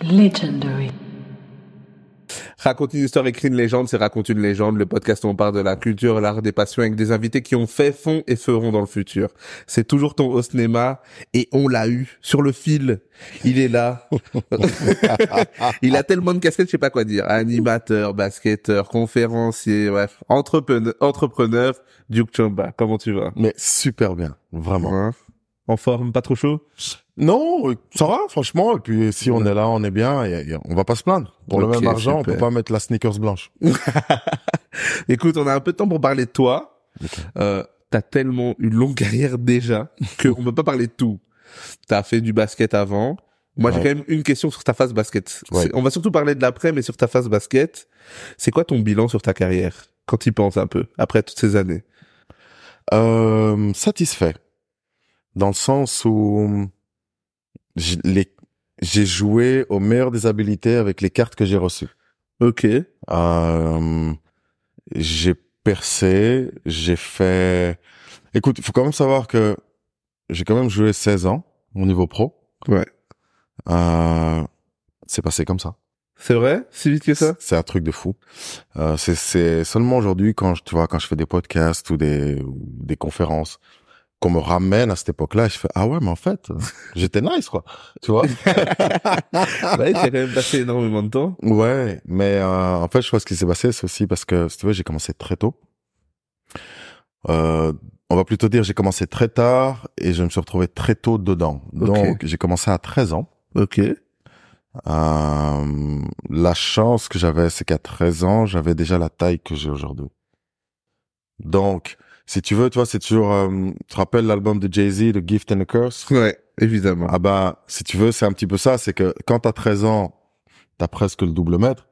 Legendary. Raconte une histoire, écrit une légende, c'est Raconte une légende, le podcast où on parle de la culture, l'art, des passions avec des invités qui ont fait, font et feront dans le futur. C'est toujours ton host Nema et on l'a eu sur le fil. Il est là. il a tellement de casquettes, je sais pas quoi dire. Animateur, basketteur, conférencier, bref, entrepreneur, entrepreneur, Duke Chamba. Comment tu vas? Mais super bien, vraiment. Hein? En forme, pas trop chaud? Non, ça va, franchement. Et puis, si on est là, on est bien. Et, et on va pas se plaindre. Pour le même argent, on super. peut pas mettre la sneakers blanche. Écoute, on a un peu de temps pour parler de toi. Euh, t'as tellement une longue carrière déjà que on peut pas parler de tout. T'as fait du basket avant. Moi, j'ai quand même une question sur ta phase basket. Ouais. On va surtout parler de l'après, mais sur ta phase basket, c'est quoi ton bilan sur ta carrière quand tu y penses un peu après toutes ces années? Euh, satisfait. Dans le sens où j'ai joué au meilleur des habilités avec les cartes que j'ai reçues. Ok. Euh, j'ai percé, j'ai fait... Écoute, il faut quand même savoir que j'ai quand même joué 16 ans au niveau pro. Ouais. Euh, c'est passé comme ça. C'est vrai? Si vite que ça? C'est un truc de fou. Euh, c'est, c'est seulement aujourd'hui quand je, tu vois, quand je fais des podcasts ou des, ou des conférences, qu'on me ramène à cette époque-là, je fais ah ouais, mais en fait, j'étais nice quoi, tu vois? Ouais, t'as quand même passé énormément de temps. ouais, mais euh, en fait, je crois que ce qui s'est passé, c'est aussi parce que si tu veux, j'ai commencé très tôt. Euh, on va plutôt dire j'ai commencé très tard et je me suis retrouvé très tôt dedans. Donc j'ai commencé à 13 ans. Ok. Euh, la chance que j'avais, c'est qu'à 13 ans, j'avais déjà la taille que j'ai aujourd'hui. Donc, si tu veux, tu vois, c'est toujours, euh, tu te rappelles l'album de Jay-Z, The Gift and the Curse? Ouais, évidemment. Ah bah, si tu veux, c'est un petit peu ça, c'est que quand t'as 13 ans, t'as presque le double mètre,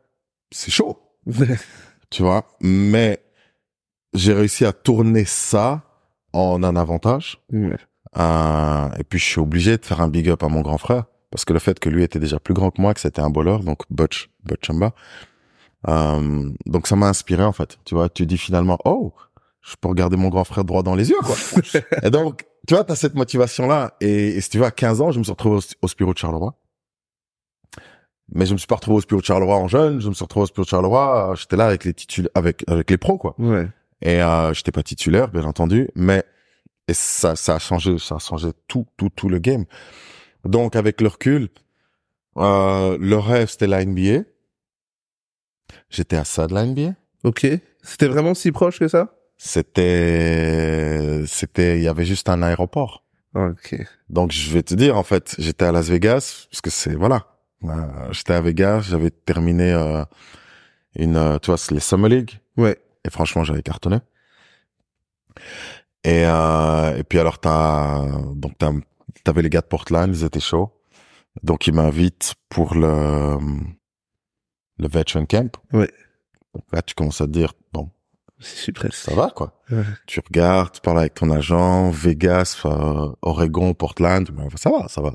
c'est chaud, tu vois? Mais j'ai réussi à tourner ça en un avantage. Ouais. Euh, et puis je suis obligé de faire un big up à mon grand frère parce que le fait que lui était déjà plus grand que moi, que c'était un bowler, donc Butch, Butch Chamba. Euh, donc ça m'a inspiré en fait. Tu vois, tu dis finalement, oh, je peux regarder mon grand frère droit dans les yeux, quoi. et donc, tu vois, t'as cette motivation là. Et, et si tu veux, à 15 ans, je me suis retrouvé au, au Spiro de Charleroi. Mais je me suis pas retrouvé au Spiro de Charleroi en jeune. Je me suis retrouvé au Spiro de Charleroi. euh, J'étais là avec les titulaires, avec avec les pros, quoi. Ouais. Et euh, j'étais pas titulaire, bien entendu, mais et ça, ça a changé, ça a changé tout, tout, tout le game. Donc avec le recul, euh, le rêve c'était la NBA. J'étais à ça de la NBA. Ok. C'était vraiment si proche que ça? C'était, c'était, il y avait juste un aéroport. Ok. Donc je vais te dire en fait, j'étais à Las Vegas parce que c'est voilà, Euh, j'étais à Vegas, j'avais terminé euh, une, euh, tu vois, les Summer League. Ouais. Et franchement, j'avais cartonné. Et, euh, et puis alors, t'as, donc t'as, t'avais les gars de Portland, ils étaient chauds. Donc ils m'invitent pour le, le Veteran Camp. Ouais. Donc là, tu commences à te dire, bon, Suis presque. ça va, quoi. Ouais. Tu regardes, tu parles avec ton agent, Vegas, euh, Oregon, Portland, ben, ça va, ça va.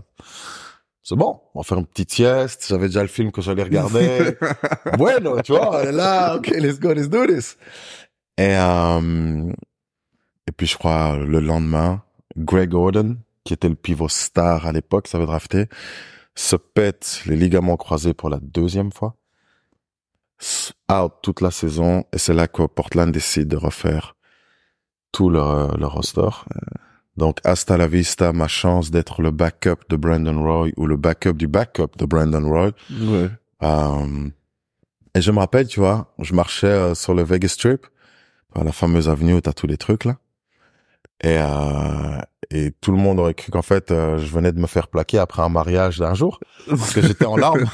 C'est bon, on va faire une petite sieste. J'avais déjà le film que j'allais regarder. bueno, tu vois, est là, ok, let's go, let's do this. Et, euh, et puis je crois le lendemain, Greg Gordon, qui était le pivot star à l'époque, ça avait drafté, se pète les ligaments croisés pour la deuxième fois. Out toute la saison, et c'est là que Portland décide de refaire tout leur, leur roster. Donc, hasta la vista, ma chance d'être le backup de Brandon Roy ou le backup du backup de Brandon Roy. Ouais. Euh, et je me rappelle, tu vois, je marchais euh, sur le Vegas Strip, par la fameuse avenue où t'as tous les trucs là. Et, euh, et tout le monde aurait cru qu'en fait, euh, je venais de me faire plaquer après un mariage d'un jour, parce que j'étais en larmes.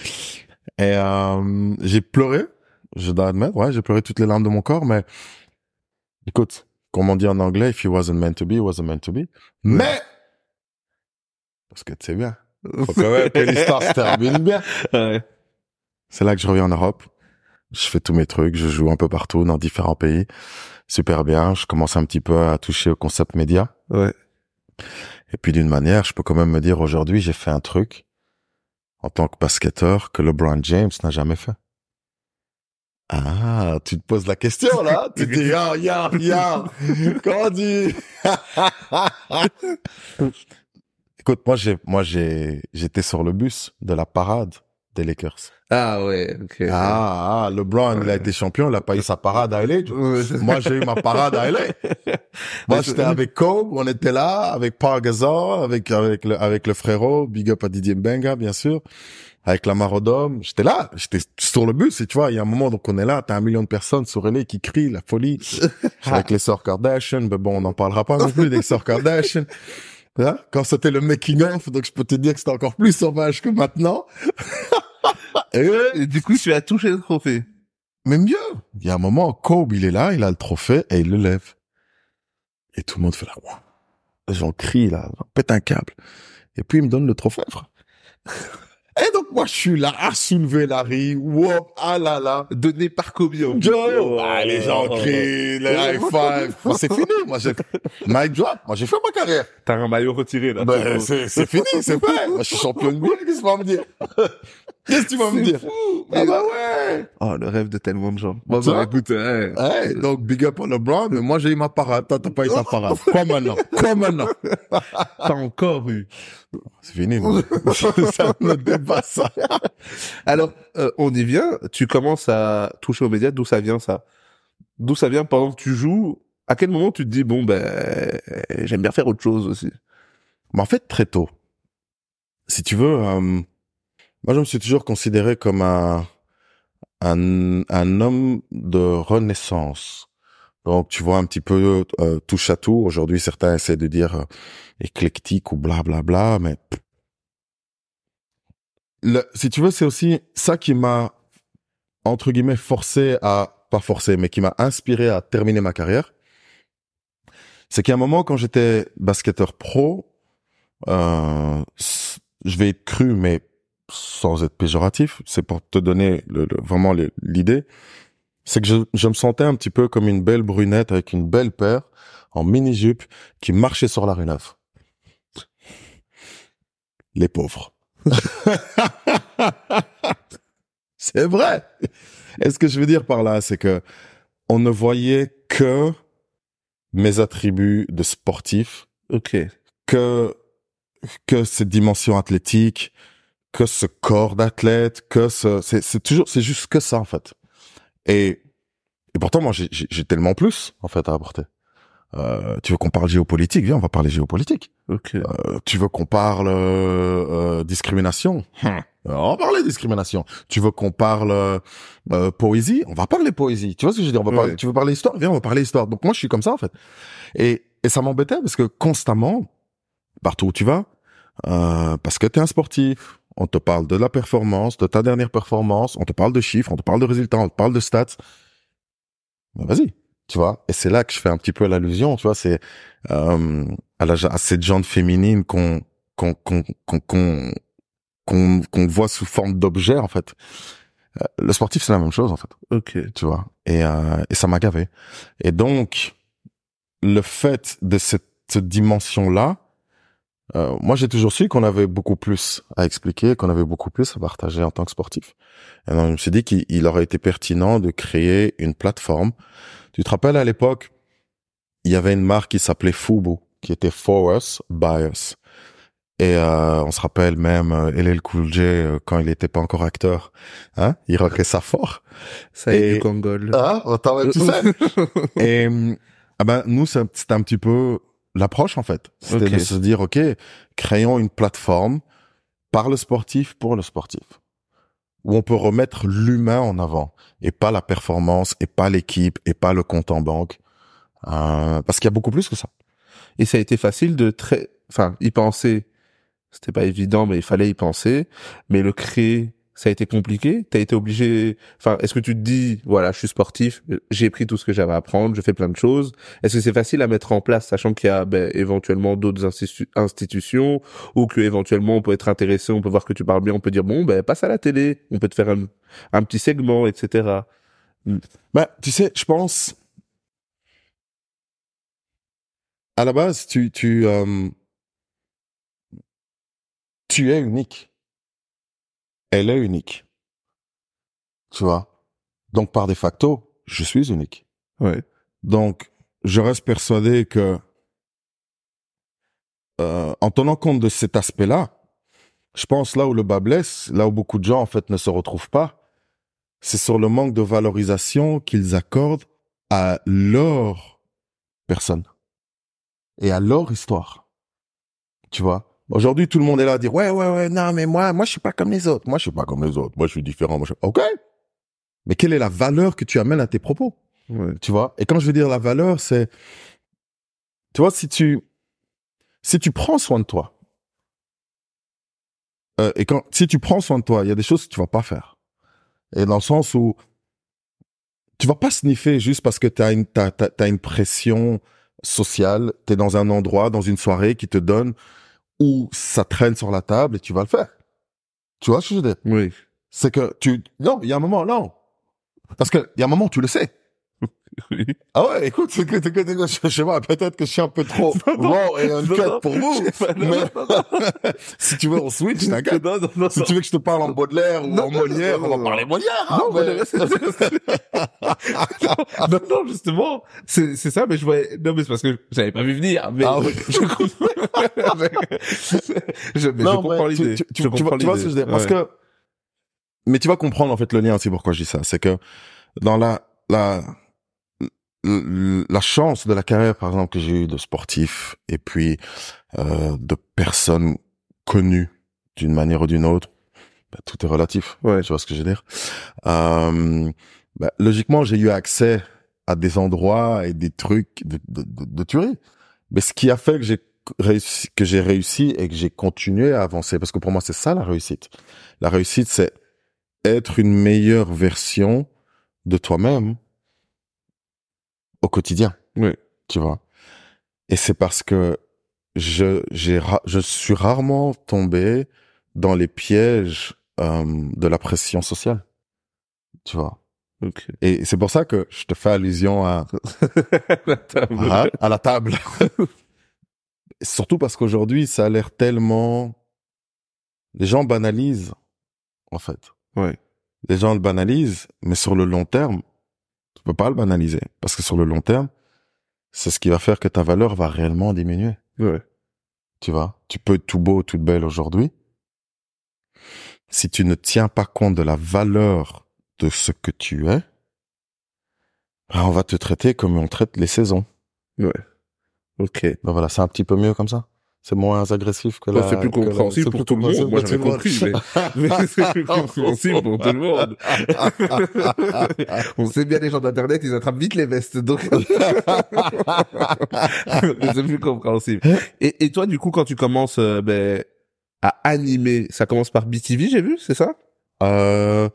et euh, j'ai pleuré, je dois admettre, ouais, j'ai pleuré toutes les larmes de mon corps, mais écoute, comme on dit en anglais, if it wasn't meant to be, it wasn't meant to be. Mais, parce que tu sais bien, faut quand même que l'histoire se termine bien. Ouais. C'est là que je reviens en Europe. Je fais tous mes trucs, je joue un peu partout dans différents pays. Super bien. Je commence un petit peu à toucher au concept média. Ouais. Et puis d'une manière, je peux quand même me dire aujourd'hui, j'ai fait un truc en tant que basketteur que LeBron James n'a jamais fait. Ah, tu te poses la question là. Tu dis, ah, ya, ya, comment dit Écoute, moi, j'ai, moi, j'ai, j'étais sur le bus de la parade des Lakers. Ah ouais, ok. Ah, ah, LeBron, il a été champion, il a pas eu sa parade à LA. Moi, j'ai eu ma parade à LA. Moi, j'étais avec Kobe, on était là, avec Paul Gasol, avec, avec le, avec le frérot, big up à Didier Mbenga, bien sûr, avec la Marodome. J'étais là, j'étais sur le bus, et tu vois, il y a un moment, donc on est là, t'as un million de personnes sur LA qui crient, la folie, avec les sœurs Kardashian, mais bon, on n'en parlera pas non plus des sœurs Kardashian. Hein? Quand c'était le making of, donc je peux te dire que c'était encore plus sauvage que maintenant. Et, Et du coup, tu as touché le trophée. mais mieux, il y a un moment, Kobe, il est là, il a le trophée et il le lève. Et tout le monde fait là, Ouah. Les gens crient là, j'en pète un câble. Et puis il me donne le trophée, frère. Et donc moi je suis là à soulever la riz, whoop, ah là là. Donné par Kobe. Joe, ah, les gens crient, les high five. Moi, c'est fini, moi j'ai mic drop, moi j'ai fait ma carrière. T'as un maillot retiré, là. Ben, c'est c'est fini, c'est fait. Moi je suis champion de NBA, qu'est-ce que tu vas me dire? Qu'est-ce que tu vas me dire? fou. Ah bah ouais. Oh, le rêve de tellement de gens. Bon, Ça bah, va écoute, ouais. Ouais, donc big up à LeBron, mais moi j'ai eu ma parade, toi t'as pas eu ta parade. Quoi maintenant Quoi maintenant T'as encore eu. C'est fini, non ça me dépasse ça. Alors, euh, on y vient. Tu commences à toucher aux médias. D'où ça vient, ça? D'où ça vient pendant que tu joues? À quel moment tu te dis, bon, ben, j'aime bien faire autre chose aussi? Mais en fait, très tôt, si tu veux, euh, moi je me suis toujours considéré comme un, un, un homme de renaissance. Donc tu vois un petit peu euh, touche à tout. Aujourd'hui, certains essaient de dire euh, éclectique ou blablabla, bla, bla, mais le, si tu veux, c'est aussi ça qui m'a entre guillemets forcé à pas forcé, mais qui m'a inspiré à terminer ma carrière. C'est qu'à un moment, quand j'étais basketteur pro, euh, je vais être cru, mais sans être péjoratif, c'est pour te donner le, le- vraiment l'idée, c'est que je, je me sentais un petit peu comme une belle brunette avec une belle paire en mini-jupe qui marchait sur la rue Neuve. Les pauvres. c'est vrai. Et ce que je veux dire par là, c'est que on ne voyait que mes attributs de sportif, Ok. que que cette dimension athlétique, que ce corps d'athlète, que ce c'est c'est toujours c'est juste que ça en fait. Et et pourtant moi j'ai j'ai j'ai tellement plus en fait à apporter. Euh, tu veux qu'on parle géopolitique? Viens, on va parler géopolitique. Ok. Euh, tu veux qu'on parle euh, euh, discrimination? Hum. On va parler discrimination. Tu veux qu'on parle euh, euh, poésie? On va parler poésie. Tu vois ce que je veux dire? On va Ouais. parler, Tu veux parler histoire? Viens, on va parler histoire. Donc moi, je suis comme ça en fait. Et, et ça m'embêtait parce que constamment, partout où tu vas, euh, parce que tu es un sportif, on te parle de la performance, de ta dernière performance, on te parle de chiffres, on te parle de résultats, on te parle de stats. Ben, vas-y, tu vois. Et c'est là que je fais un petit peu l'allusion, tu vois. C'est euh, à, la, à cette jante féminine qu'on qu'on qu'on qu'on qu'on voit sous forme d'objet en fait. Euh, Le sportif c'est la même chose en fait, Ok. tu vois. Et euh, et ça m'a gavé. Et donc le fait de cette, cette dimension là, euh, moi j'ai toujours su qu'on avait beaucoup plus à expliquer, qu'on avait beaucoup plus à partager en tant que sportif. Et donc je me suis dit qu'il il aurait été pertinent de créer une plateforme. Tu te rappelles à l'époque, il y avait une marque qui s'appelait Fubu, qui était For Us, By Us. Et euh, on se rappelle même euh, LL Cool J euh, quand il était pas encore acteur, hein, il rockait ça fort. Ça y est, Et- du Kangol. Ah, attends, tu sais. Et ah ben nous c'est- un petit peu l'approche en fait. C'était de se dire ok, créons une plateforme par le sportif pour le sportif où on peut remettre l'humain en avant et pas la performance et pas l'équipe et pas le compte en banque Euh, parce qu'il y a beaucoup plus que ça. Et ça a été facile de très, enfin, y penser. C'était pas évident, mais il fallait y penser. Mais le créer, ça a été compliqué. T'as été obligé, enfin, est-ce que tu te dis, voilà, je suis sportif, j'ai pris tout ce que j'avais à apprendre, je fais plein de choses. Est-ce que c'est facile à mettre en place, sachant qu'il y a, ben, éventuellement d'autres institu- institutions, ou que éventuellement on peut être intéressé, on peut voir que tu parles bien, on peut dire, bon, ben, passe à la télé, on peut te faire un, petit segment, etc. Ben, tu sais, je pense à la base, tu tu euh, tu es unique. Elle est unique. Tu vois? Donc par de facto, je suis unique. Ouais. Donc je reste persuadé que euh, en tenant compte de cet aspect-là, je pense là où le bas blesse, là où beaucoup de gens en fait ne se retrouvent pas, c'est sur le manque de valorisation qu'ils accordent à leur personne et à leur histoire. Tu vois? Aujourd'hui, tout le monde est là à dire ouais ouais ouais non mais moi moi je suis pas comme les autres. Moi je suis pas comme les autres. Moi je suis différent. Moi, je... OK. Mais quelle est la valeur que tu amènes à tes propos? Ouais. Tu vois? Et quand je veux dire la valeur, c'est tu vois si tu si tu prends soin de toi euh, et quand si tu prends soin de toi, il y a des choses que tu vas pas faire. Et dans le sens où tu vas pas sniffer juste parce que tu as une t'as, t'as, t'as une pression sociale, tu es dans un endroit, dans une soirée qui te donne où ça traîne sur la table et tu vas le faire. Tu vois ce que je veux dire? Oui. C'est que tu non, il y a un moment non. Parce que il y a un moment tu le sais. Oui. Ah ouais, écoute, c'est que, c'est que, je, sais pas, peut-être que je suis un peu trop raw et uncut non. pour vous. Mais si tu veux, on switch, t'inquiète. Si tu veux que je te parle en Baudelaire ou en Molière, on va parler. Molière. hein, Non, non, non, justement, c'est, c'est ça, mais je voyais, non, mais c'est parce que j'avais pas vu venir, mais Ah oui. je comprends, je, mais je Non, comprends mais tu- l'idée. Tu, tu, Je tu vois, comprends tu vois ce que je veux dire Parce Ouais. que, mais tu vas comprendre en fait le lien aussi pourquoi je dis ça. C'est que dans la la la chance de la carrière par exemple que j'ai eue de sportif et puis euh, de personnes connues d'une manière ou d'une autre, bah, tout est relatif. Ouais. Tu vois ce que je veux dire? Euh, bah, Logiquement, j'ai eu accès à des endroits et des trucs de, de, de, de tuerie. Mais ce qui a fait que j'ai réussi, que j'ai réussi et que j'ai continué à avancer, parce que pour moi, c'est ça la réussite. La réussite, c'est être une meilleure version de toi-même au quotidien. Oui. Tu vois? Et c'est parce que je, j'ai, je suis rarement tombé dans les pièges euh, de la pression sociale. Tu vois? Et c'est pour ça que je te fais allusion à, La table. à, à la table. Surtout parce qu'aujourd'hui, ça a l'air tellement... Les gens banalisent, en fait. Ouais. Les gens le banalisent, mais sur le long terme, tu peux pas le banaliser. Parce que sur le long terme, c'est ce qui va faire que ta valeur va réellement diminuer. Ouais. Tu vois, tu peux être tout beau, toute belle aujourd'hui. Si tu ne tiens pas compte de la valeur de ce que tu es, ben, on va te traiter comme on traite les saisons. Ouais. Ok. Ben voilà, c'est un petit peu mieux comme ça. C'est moins agressif que Bah, la... c'est plus compréhensible c'est pour plus tout le monde. Moi, j'avais compréhensible compris, mais, mais c'est plus compréhensible pour tout le monde. On sait bien, les gens d'Internet, ils attrapent vite les vestes, donc Mais c'est plus compréhensible. Et, et toi, du coup, quand tu commences euh, ben, à animer, ça commence par BTV, j'ai vu, c'est ça? Euh,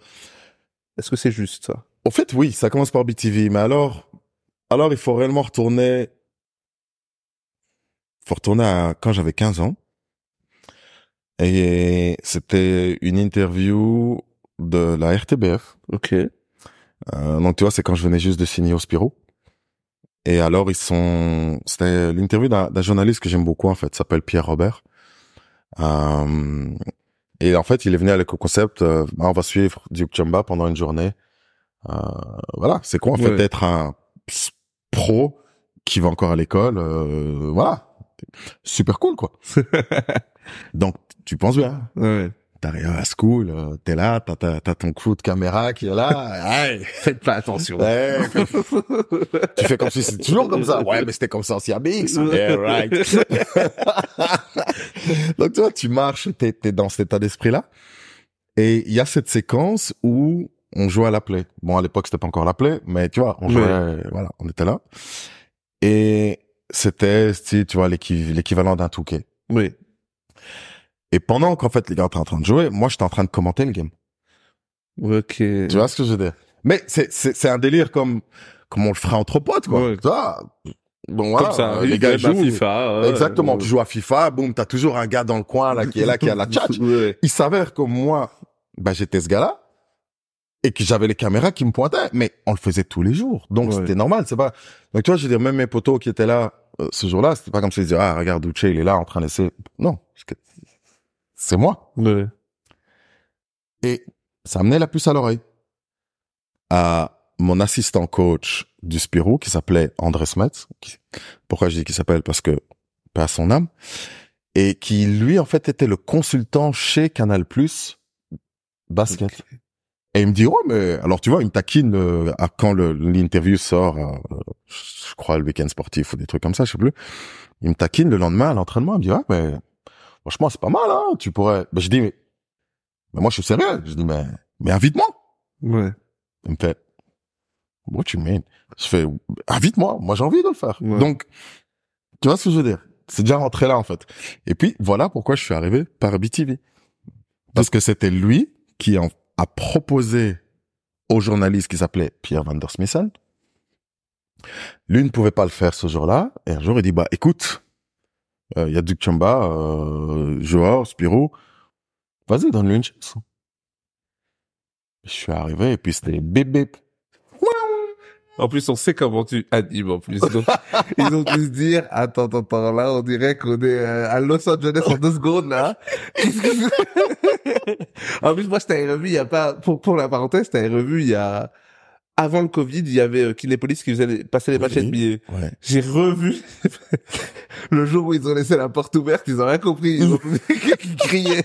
Est-ce que c'est juste ça? En fait, oui, ça commence par BTV, mais alors, alors il faut réellement retourner, faut retourner à quand j'avais 15 ans. Et c'était une interview de la RTBF. Ok. Euh, donc tu vois, c'est quand je venais juste de signer au Spiro. Et alors ils sont, c'était l'interview d'un journaliste que j'aime beaucoup en fait, s'appelle Pierre Robert. Euh, et en fait, il est venu avec le concept, euh, bah, on va suivre Duke Chamba pendant une journée. Euh, voilà, c'est quoi en fait Ouais. d'être un pro qui va encore à l'école, euh, voilà, super cool quoi. Donc tu penses bien, Ouais. t'arrives à school, euh, t'es là, t'as, t'as, t'as ton crew de caméra qui est là, hey, Faites pas attention. hey, tu fais comme si c'était toujours comme ça. Ouais, mais c'était comme ça aussi à BX. Yeah, right. Donc, tu vois, tu marches, t'es, t'es dans cet état d'esprit-là. Et il y a cette séquence où on jouait à la play. Bon, à l'époque, c'était pas encore la play, mais tu vois, on jouait, Ouais. voilà, on était là. Et c'était, tu tu vois, l'équiv- l'équivalent d'un touquet. Oui. Et pendant qu'en fait, les gars étaient en train de jouer, moi, j'étais en train de commenter le game. Ok. Tu vois ce que je veux dire? Mais c'est, c'est, un délire comme, comme on le ferait entre potes, quoi. Ouais. Tu vois, bon, voilà, Comme ça, euh, les gars jouent. jouent. FIFA. ouais. Exactement. Tu joues à FIFA, boum, t'as toujours un gars dans le coin, là, qui est là, qui a la tchatch. Il s'avère que moi, bah, j'étais ce gars-là. Et que j'avais les caméras qui me pointaient. Mais on le faisait tous les jours. Donc, Ouais. c'était normal. C'est pas, donc, tu vois, je veux dire, même mes potos qui étaient là, euh, ce jour-là, c'était pas comme s'ils disaient, ah, regarde, Uche, il est là en train d'essayer. Non. C'est moi. Ouais. Et ça amenait la puce à l'oreille. À mon assistant coach du Spirou, qui s'appelait André Smets. qui- Pourquoi je dis qu'il s'appelle? Parce que, pas à son âme. et qui lui en fait était le consultant chez Canal Plus basket. Ok. Et il me dit ouais mais alors tu vois il me taquine euh, à quand l'interview sort euh, je crois le week-end sportif ou des trucs comme ça je sais plus. Il me taquine le lendemain à l'entraînement il me dit ouais mais franchement c'est pas mal hein tu pourrais ben je dis mais, mais moi je suis sérieux je dis mais mais invite-moi. Ouais. il me fait what you mean? Je fais invite-moi moi j'ai envie de le faire. Ouais. donc tu vois ce que je veux dire? C'est déjà rentré là en fait. Et puis voilà pourquoi je suis arrivé par BTV parce que c'était lui qui en a proposé au journaliste qui s'appelait Pierre Van der Smissen. Lui ne pouvait pas le faire ce jour-là. Et un jour, il dit, bah, écoute, euh, il y a Chamba, euh, Joao, Spirou. Vas-y, donne-lui une chance. Je suis arrivé et puis c'était bip bip. En plus, on sait comment tu animes, en plus. Donc, ils ont dû se dire, attends, attends, attends, là, on dirait qu'on est euh, à Los Angeles en deux secondes, là. En plus, moi, je t'avais revu il y a pas, pour, pour la parenthèse, je t'avais revu il y a, avant le Covid, il y avait euh, Kinépolis qui faisait les- passer les matchs Oui. NBA. Ouais. J'ai revu le jour où ils ont laissé la porte ouverte, ils ont rien compris, ils ont ils criaient.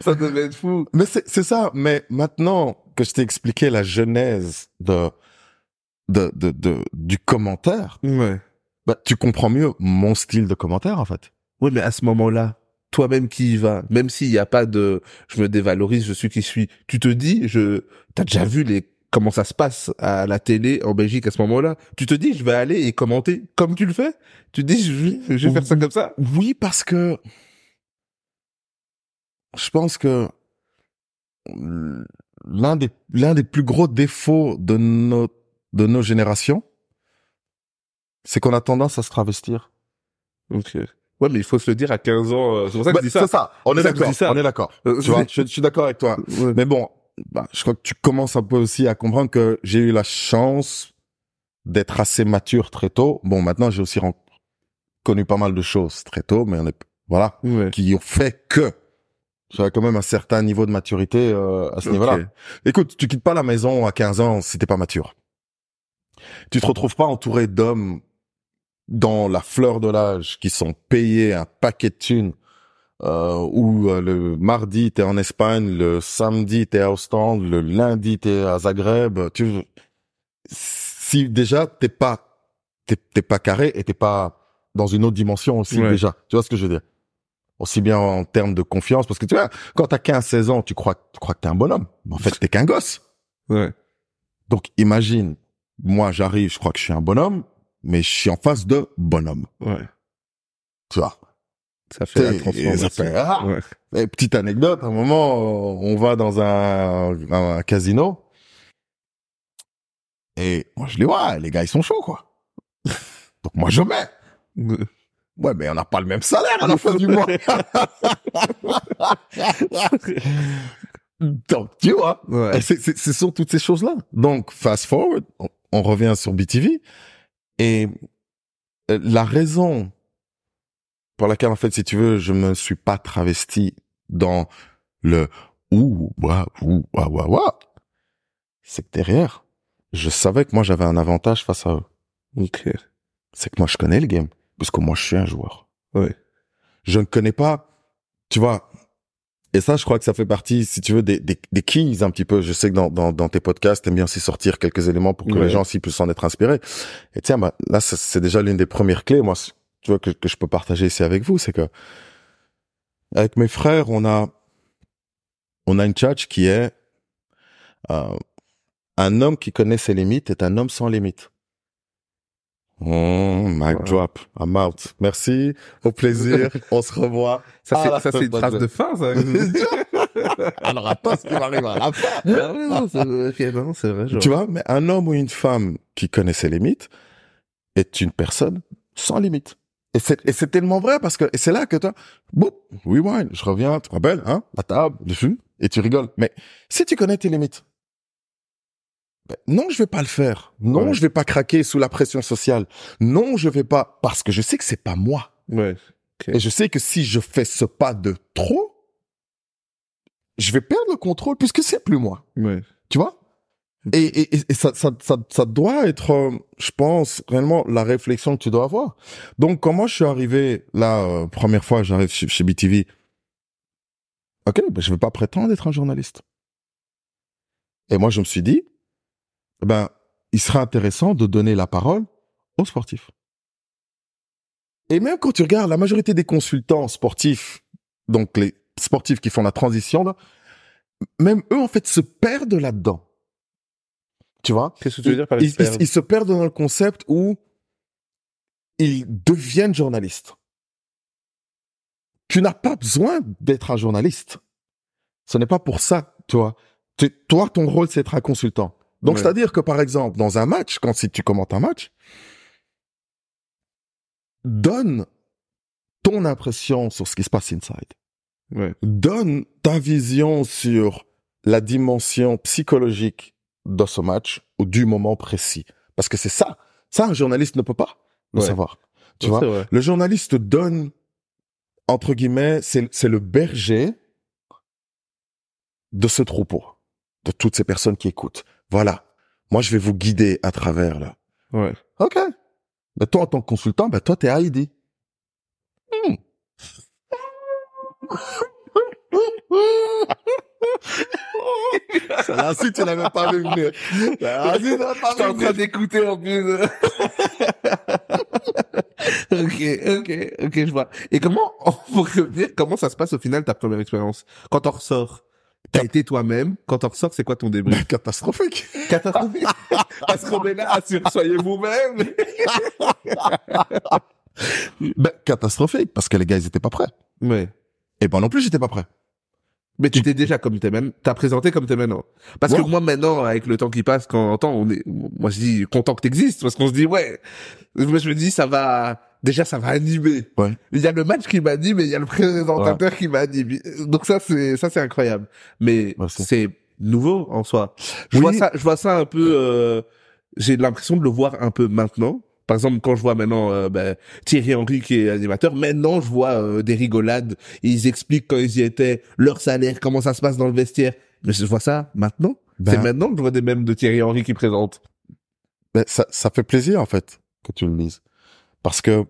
Ça devait être fou. Mais c'est ça. Mais maintenant que je t'ai expliqué la genèse de, de, de, de- du commentaire, Ouais. bah, tu comprends mieux mon style de commentaire, en fait. Oui, mais à ce moment-là, toi-même qui y vas, même s'il n'y a pas de, je me dévalorise, je suis qui suis, tu te dis, je, t'as déjà vu les, comment ça se passe à la télé en Belgique à ce moment-là? Tu te dis, je vais aller et commenter comme tu le fais? Tu te dis, je vais, je vais faire ça comme ça? Oui, parce que je pense que l'un des l'un des plus gros défauts de nos de nos générations, c'est qu'on a tendance à se travestir. Ok. Ouais, mais il faut se le dire à 15 ans. euh, C'est pour ça que Bah, je dis ça. c'est ça. On est d'accord. On est d'accord. Euh, Tu vois, c'est- je, je suis d'accord avec toi. Ouais. Mais bon, bah, je crois que tu commences un peu aussi à comprendre que j'ai eu la chance d'être assez mature très tôt. Bon, maintenant, j'ai aussi connu pas mal de choses très tôt, mais on est, voilà, Ouais. qui ont fait que j'avais quand même un certain niveau de maturité euh, à ce niveau-là. Écoute, tu quittes pas la maison à 15 ans si t'es pas mature. Tu te retrouves pas entouré d'hommes dans la fleur de l'âge qui sont payés un paquet de thunes euh, où euh, le mardi t'es en Espagne, le samedi t'es à Ostende, le lundi t'es à Zagreb. Tu si déjà t'es pas t'es pas carré et t'es pas dans une autre dimension aussi Ouais. déjà. Tu vois ce que je veux dire? Aussi bien en termes de confiance parce que tu vois quand t'as 15-16 ans tu crois tu crois que t'es un bonhomme, mais en fait t'es qu'un gosse. Ouais. Donc imagine, moi j'arrive, je crois que je suis un bonhomme, mais je suis en face de bonhomme. Ouais. Tu vois Ça fait la transformation. ça fait, ah Ouais. Et petite anecdote, à un moment, euh, on va dans un, un casino. Et moi, je dis, ouais, les gars, ils sont chauds, quoi. Donc, moi, je mets. Ouais. Ouais, mais on n'a pas le même salaire à la fin du mois. Donc, tu vois. Ouais. Ce sont toutes ces choses-là. Donc, fast forward, on, revient sur BTV. Et euh, la raison pour laquelle, en fait, si tu veux, je me suis pas travesti dans le ouh, ouah, ouh, ouah, ouah, ouah, c'est que derrière, je savais que moi, j'avais un avantage face à eux. C'est que moi, je connais le game. Parce que moi, je suis un joueur. Ouais. Je ne connais pas, tu vois, et ça, je crois que ça fait partie, si tu veux, des, des, des keys un petit peu. Je sais que dans, dans, dans tes podcasts, t'aimes bien aussi sortir quelques éléments pour que Ouais. les gens aussi puissent en être inspirés. Et tiens, bah, là, c'est déjà l'une des premières clés, moi, tu vois, que, que je peux partager ici avec vous, c'est que avec mes frères, on a, on a une tchatch qui est euh, un homme qui connaît ses limites est un homme sans limites. Oh, mic drop, I'm out. Merci, au plaisir, on se revoit. Ça, Ah, c'est, c'est une phrase de fin, ça. Alors attends ce qui m'arrive à la fin. Ah ouais, non, c'est, non, c'est vrai, genre. Tu vois, mais un homme ou une femme qui connaît ses limites est une personne sans limite. Et c'est, et c'est tellement vrai parce que, et c'est là que toi, boum, rewind, je reviens, tu te rappelles, hein, la table, dessus, et tu rigoles. Mais si tu connais tes limites, non, je vais pas le faire. Non, Ouais. je vais pas craquer sous la pression sociale. Non, je vais pas, parce que je sais que c'est pas moi. Ouais. Et je sais que si je fais ce pas de trop, je vais perdre le contrôle puisque c'est plus moi. Ouais. Tu vois? Et, et, et ça, ça, ça, ça doit être, euh, je pense, réellement la réflexion que tu dois avoir. Donc, quand moi je suis arrivé, là, euh, première fois, j'arrive chez, chez BTV, ok, ben, je vais pas prétendre être un journaliste. Et moi, je me suis dit, ben, il serait intéressant de donner la parole aux sportifs. Et même quand tu regardes la majorité des consultants sportifs, donc les sportifs qui font la transition, là, même eux, en fait, se perdent là-dedans. Tu vois? Qu'est-ce que tu veux dire par ils, ils- ils se perdent dans le concept où ils deviennent journalistes. Tu n'as pas besoin d'être un journaliste. Ce n'est pas pour ça, tu vois. Tu- toi, ton rôle, c'est d'être un consultant. Donc, Ouais. c'est-à-dire que, par exemple, dans un match, quand si tu commentes un match, donne ton impression sur ce qui se passe inside Ouais. donne ta vision sur la dimension psychologique de ce match ou du moment précis. Parce que c'est ça. Ça, un journaliste ne peut pas le Ouais. savoir. Tu Ouais, vois? Le journaliste donne, entre guillemets, c'est le berger de ce troupeau, de toutes ces personnes qui écoutent. Voilà. Moi, je vais vous guider à travers là. Ouais. OK. Mais toi, en tant que consultant, ben, toi, t'es Heidi. Hmm. Ça, si tu l'avais pas vu venir. Ça, si tu l'avais pas J'étais en train d'écouter en plus. ok, ok, ok, je vois. Et comment, pour revenir, comment ça se passe au final ta première expérience Quand on ressort, t'as été toi-même. Quand on ressort, c'est quoi ton débrief Catastrophique. Catastrophique. Parce qu'on est là, assure, soyez vous-même. Ben, catastrophique, parce que les gars, ils étaient pas prêts. Ouais. Et moi non plus, j'étais pas prêt. Mais tu étais déjà comme t'es maintenant. T'as présenté comme t'es maintenant. Parce que moi maintenant, avec le temps qui passe, quand on entend, on est, moi je dis content que t'existes, parce qu'on se dit ouais. Moi je me dis ça va, déjà ça va animer. Ouais. Il y a le match qui m'anime et il y a le présentateur qui m'anime. Donc ça c'est, ça c'est incroyable. Mais Merci. c'est nouveau en soi. Je Oui. vois ça, je vois ça un peu, euh, j'ai l'impression de le voir un peu maintenant. Par exemple, quand je vois maintenant euh, ben, Thierry Henry qui est animateur, maintenant je vois euh, des rigolades. Ils expliquent quand ils y étaient, leur salaire, comment ça se passe dans le vestiaire. Mais je vois ça maintenant. Ben, C'est maintenant que je vois des mèmes de Thierry Henry qui présentent. ben, ça, ça fait plaisir, en fait, que tu le lises. Parce que,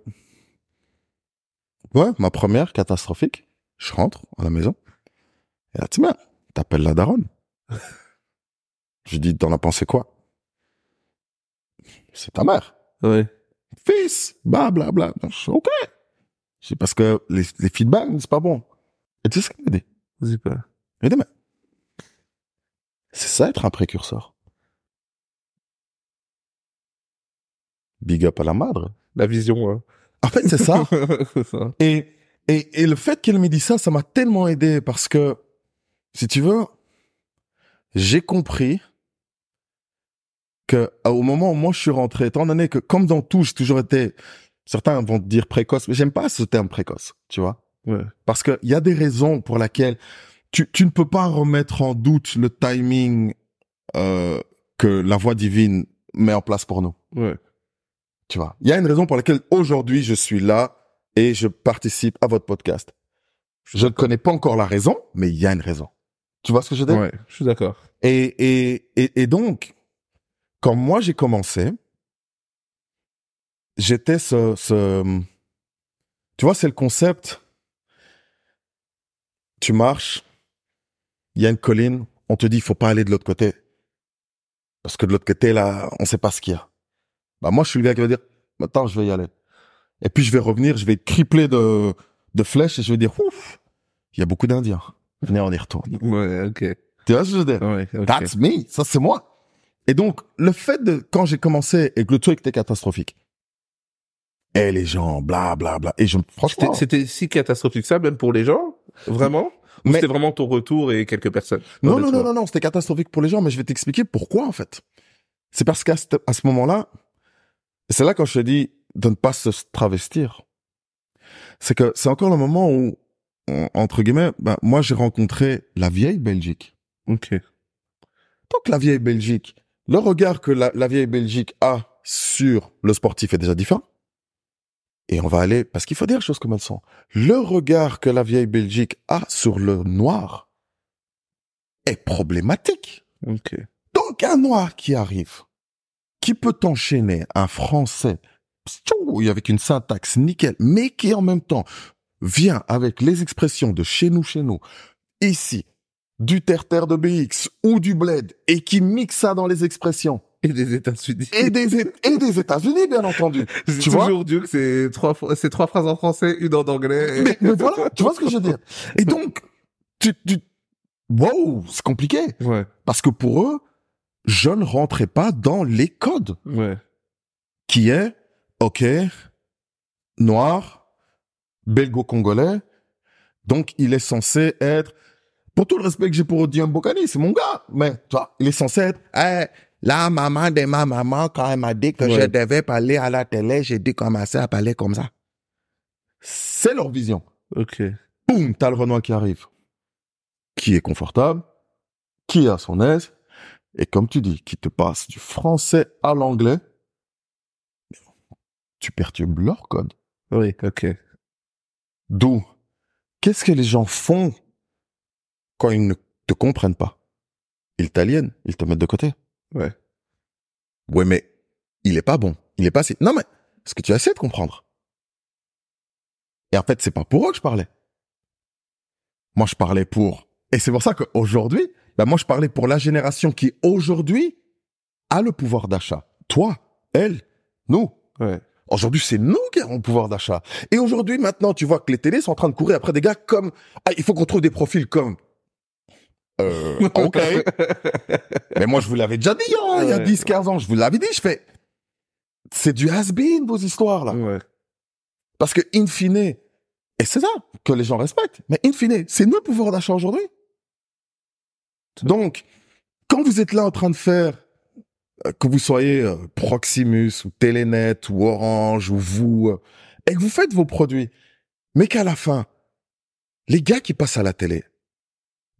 ouais, ma première catastrophique, je rentre à la maison. Et là, tu m'as, t'appelles la daronne. je dis, t'en as pensé quoi? C'est ta mère. Ouais. Fils, bla, bla, bla. Ok. C'est parce que les, les feedbacks, c'est pas bon. Et tu sais ce qu'elle m'a dit? Sais pas. Elle m'a dit, mais, c'est ça être un précurseur. Big up à la madre. La vision. Hein. En fait, c'est ça. Et, et, et le fait qu'elle me dise ça, ça m'a tellement aidé parce que, si tu veux, j'ai compris que à- au moment où moi je suis rentré, étant donné que comme dans tout, j'ai toujours été, certains vont te dire précoce, mais j'aime pas ce terme précoce, tu vois, Ouais. parce qu'il y a des raisons pour lesquelles tu, tu ne peux pas remettre en doute le timing euh, que la voix divine met en place pour nous. Ouais. Tu vois, il y a une raison pour laquelle aujourd'hui je suis là et je participe à votre podcast. Je ne connais pas encore la raison, mais il y a une raison. Tu vois ce que je veux dire? Ouais. Je suis d'accord. et, et, et, et donc, quand moi j'ai commencé, j'étais ce, ce, tu vois, c'est le concept. Tu marches, il y a une colline, on te dit il faut pas aller de l'autre côté. Parce que de l'autre côté, là, on sait pas ce qu'il y a. Bah, moi, je suis le gars qui va dire, attends, je vais y aller. Et puis, je vais revenir, je vais être criblé de, de flèches et je vais dire, ouf, il y a beaucoup d'Indiens. Venez, on y retourne. Ouais, ok. Tu vois ce que je veux dire? Ouais, ok. That's me, ça c'est moi. Et donc, le fait de, quand j'ai commencé et que le truc était catastrophique, et les gens, bla, bla, bla, et je, franchement, C'était si catastrophique que ça, même pour les gens? Vraiment? Ou Mais- C'était vraiment ton retour et quelques personnes? Non, non, non, non, non, c'était catastrophique pour les gens, mais je vais t'expliquer pourquoi, en fait. C'est parce qu'à ce, à ce moment-là, et c'est là quand je te dis de ne pas se travestir. C'est que c'est encore le moment où, en- entre guillemets, ben, moi j'ai rencontré la vieille Belgique. Ok. Donc la vieille Belgique, le regard que la, la vieille Belgique a sur le sportif est déjà différent. Et on va aller, parce qu'il faut dire les choses comme elles sont. Le regard que la vieille Belgique a sur le noir est problématique. Ok. Donc, Donc, un noir qui arrive, qui peut enchaîner un français, avec une syntaxe nickel, mais qui en même temps vient avec les expressions de chez nous, chez nous, ici, du terre-terre de BX ou du bled, et qui mixe ça dans les expressions. Et des États-Unis. Et des, É- et des États-Unis, bien entendu. C'est Tu vois toujours dur que c'est trois, c'est trois phrases en français, une en anglais. mais, mais voilà, tu vois ce que je veux dire. Et donc, tu, tu, wow, c'est compliqué. Ouais, Parce que pour eux, je ne rentrais pas dans les codes. ouais, qui est, ok, noir, belgo-congolais, donc il est censé être, pour tout le respect que j'ai pour Odien Bokani, c'est mon gars, mais tu vois, il est censé être, eh, la maman de ma maman, quand elle m'a dit que Ouais. je devais parler à la télé, j'ai dû commencer à parler comme ça. C'est leur vision. ok. Boum, t'as le Renoir qui arrive, qui est confortable, qui est à son aise, et comme tu dis, qui te passe du français à l'anglais, tu perturbes leur code. Oui, ok. D'où, qu'est-ce que les gens font quand ils ne te comprennent pas? Ils t'aliènent, ils te mettent de côté. Ouais. Ouais, mais il est pas bon, il est pas si... Non, mais est-ce que tu essaies de comprendre Et en fait, c'est pas pour eux que je parlais. Moi, je parlais pour... Et c'est pour ça qu'aujourd'hui, ben moi, je parlais pour la génération qui, aujourd'hui, a le pouvoir d'achat. Toi, elle, nous. Ouais. Aujourd'hui, c'est nous qui avons le pouvoir d'achat. Et aujourd'hui, maintenant, tu vois que les télés sont en train de courir après des gars comme... Ah, il faut qu'on trouve des profils comme... Euh, ok. Mais moi, je vous l'avais déjà dit, hein, il y a Ouais. 10, 15 ans. Je vous l'avais dit, je fais... C'est du has-been, vos histoires, là. Ouais. Parce que, in fine, et c'est ça que les gens respectent, mais in fine, c'est nous le pouvoir d'achat aujourd'hui. Donc, quand vous êtes là en train de faire, euh, que vous soyez euh, Proximus ou Telenet ou Orange ou vous, euh, et que vous faites vos produits, mais qu'à la fin, les gars qui passent à la télé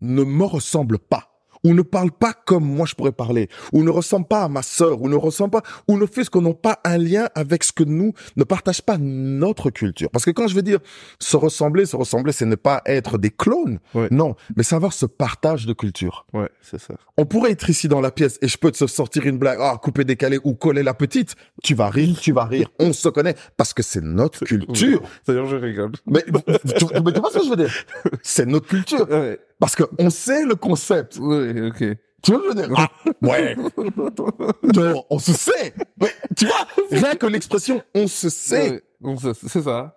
ne me ressemblent pas, ou ne parlent pas comme moi je pourrais parler, ou ne ressemblent pas à ma sœur, ou ne ressemblent pas, ou ne fait ce qu'on n'a pas un lien avec ce que nous ne partagent pas notre culture. Parce que quand je veux dire se ressembler, se ressembler, c'est ne pas être des clones. Ouais. Non, mais savoir ce partage de culture. Ouais, c'est ça. On pourrait être ici dans la pièce et je peux te sortir une blague, ah, couper décalé ou coller la petite. Tu vas rire, tu vas rire. On se connaît parce que c'est notre culture. D'ailleurs, je rigole. Mais, tu, mais tu vois ce que je veux dire? C'est notre culture. Ouais. Parce que on sait le concept. Oui, ok. Tu vois je veux dire? Ah, ouais. Non, on se sait. Mais, tu vois, rien que l'expression on se sait. Ça- c'est ça.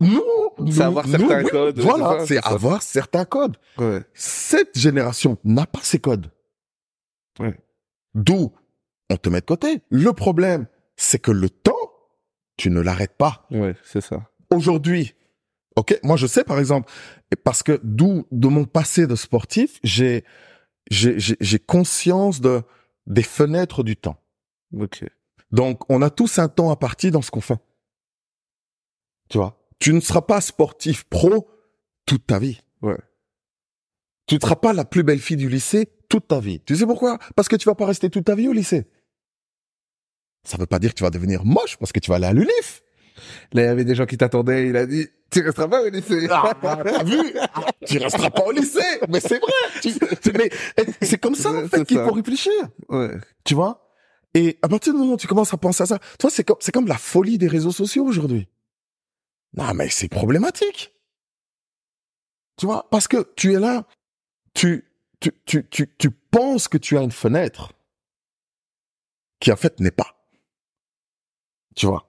Nous, C'est nous- avoir certains oui, codes, Voilà, c'est avoir certains codes. Ouais. Cette génération n'a pas ces codes. Ouais. D'où on te met de côté. Le problème, c'est que le temps, tu ne l'arrêtes pas. Ouais, c'est ça. Aujourd'hui, ok, moi je sais par exemple, parce que d'où de mon passé de sportif, j'ai j'ai j'ai j'ai conscience de des fenêtres du temps. Ok. Donc, on a tous un temps à partir dans ce qu'on fait. Tu vois, tu ne seras pas sportif pro toute ta vie. Ouais. Tu ne seras pas la plus belle fille du lycée toute ta vie. Tu sais pourquoi? Parce que tu vas pas rester toute ta vie au lycée. Ça veut pas dire que tu vas devenir moche parce que tu vas aller à l'ULIF. Là, il y avait des gens qui t'attendaient, il a dit, tu resteras pas au lycée. Ah, t'as vu? Ah, Tu resteras pas au lycée. Mais c'est vrai. Tu- tu- mais eh, c'est comme ça en fait qu'il faut réfléchir. Ouais. Tu vois? Et à partir du moment où tu commences à penser à ça, tu vois, c'est comme, c'est comme la folie des réseaux sociaux aujourd'hui. Non, mais c'est problématique. Tu vois? Parce que tu es là, tu, tu, tu, tu, tu penses que tu as une fenêtre qui en fait n'est pas. Tu vois?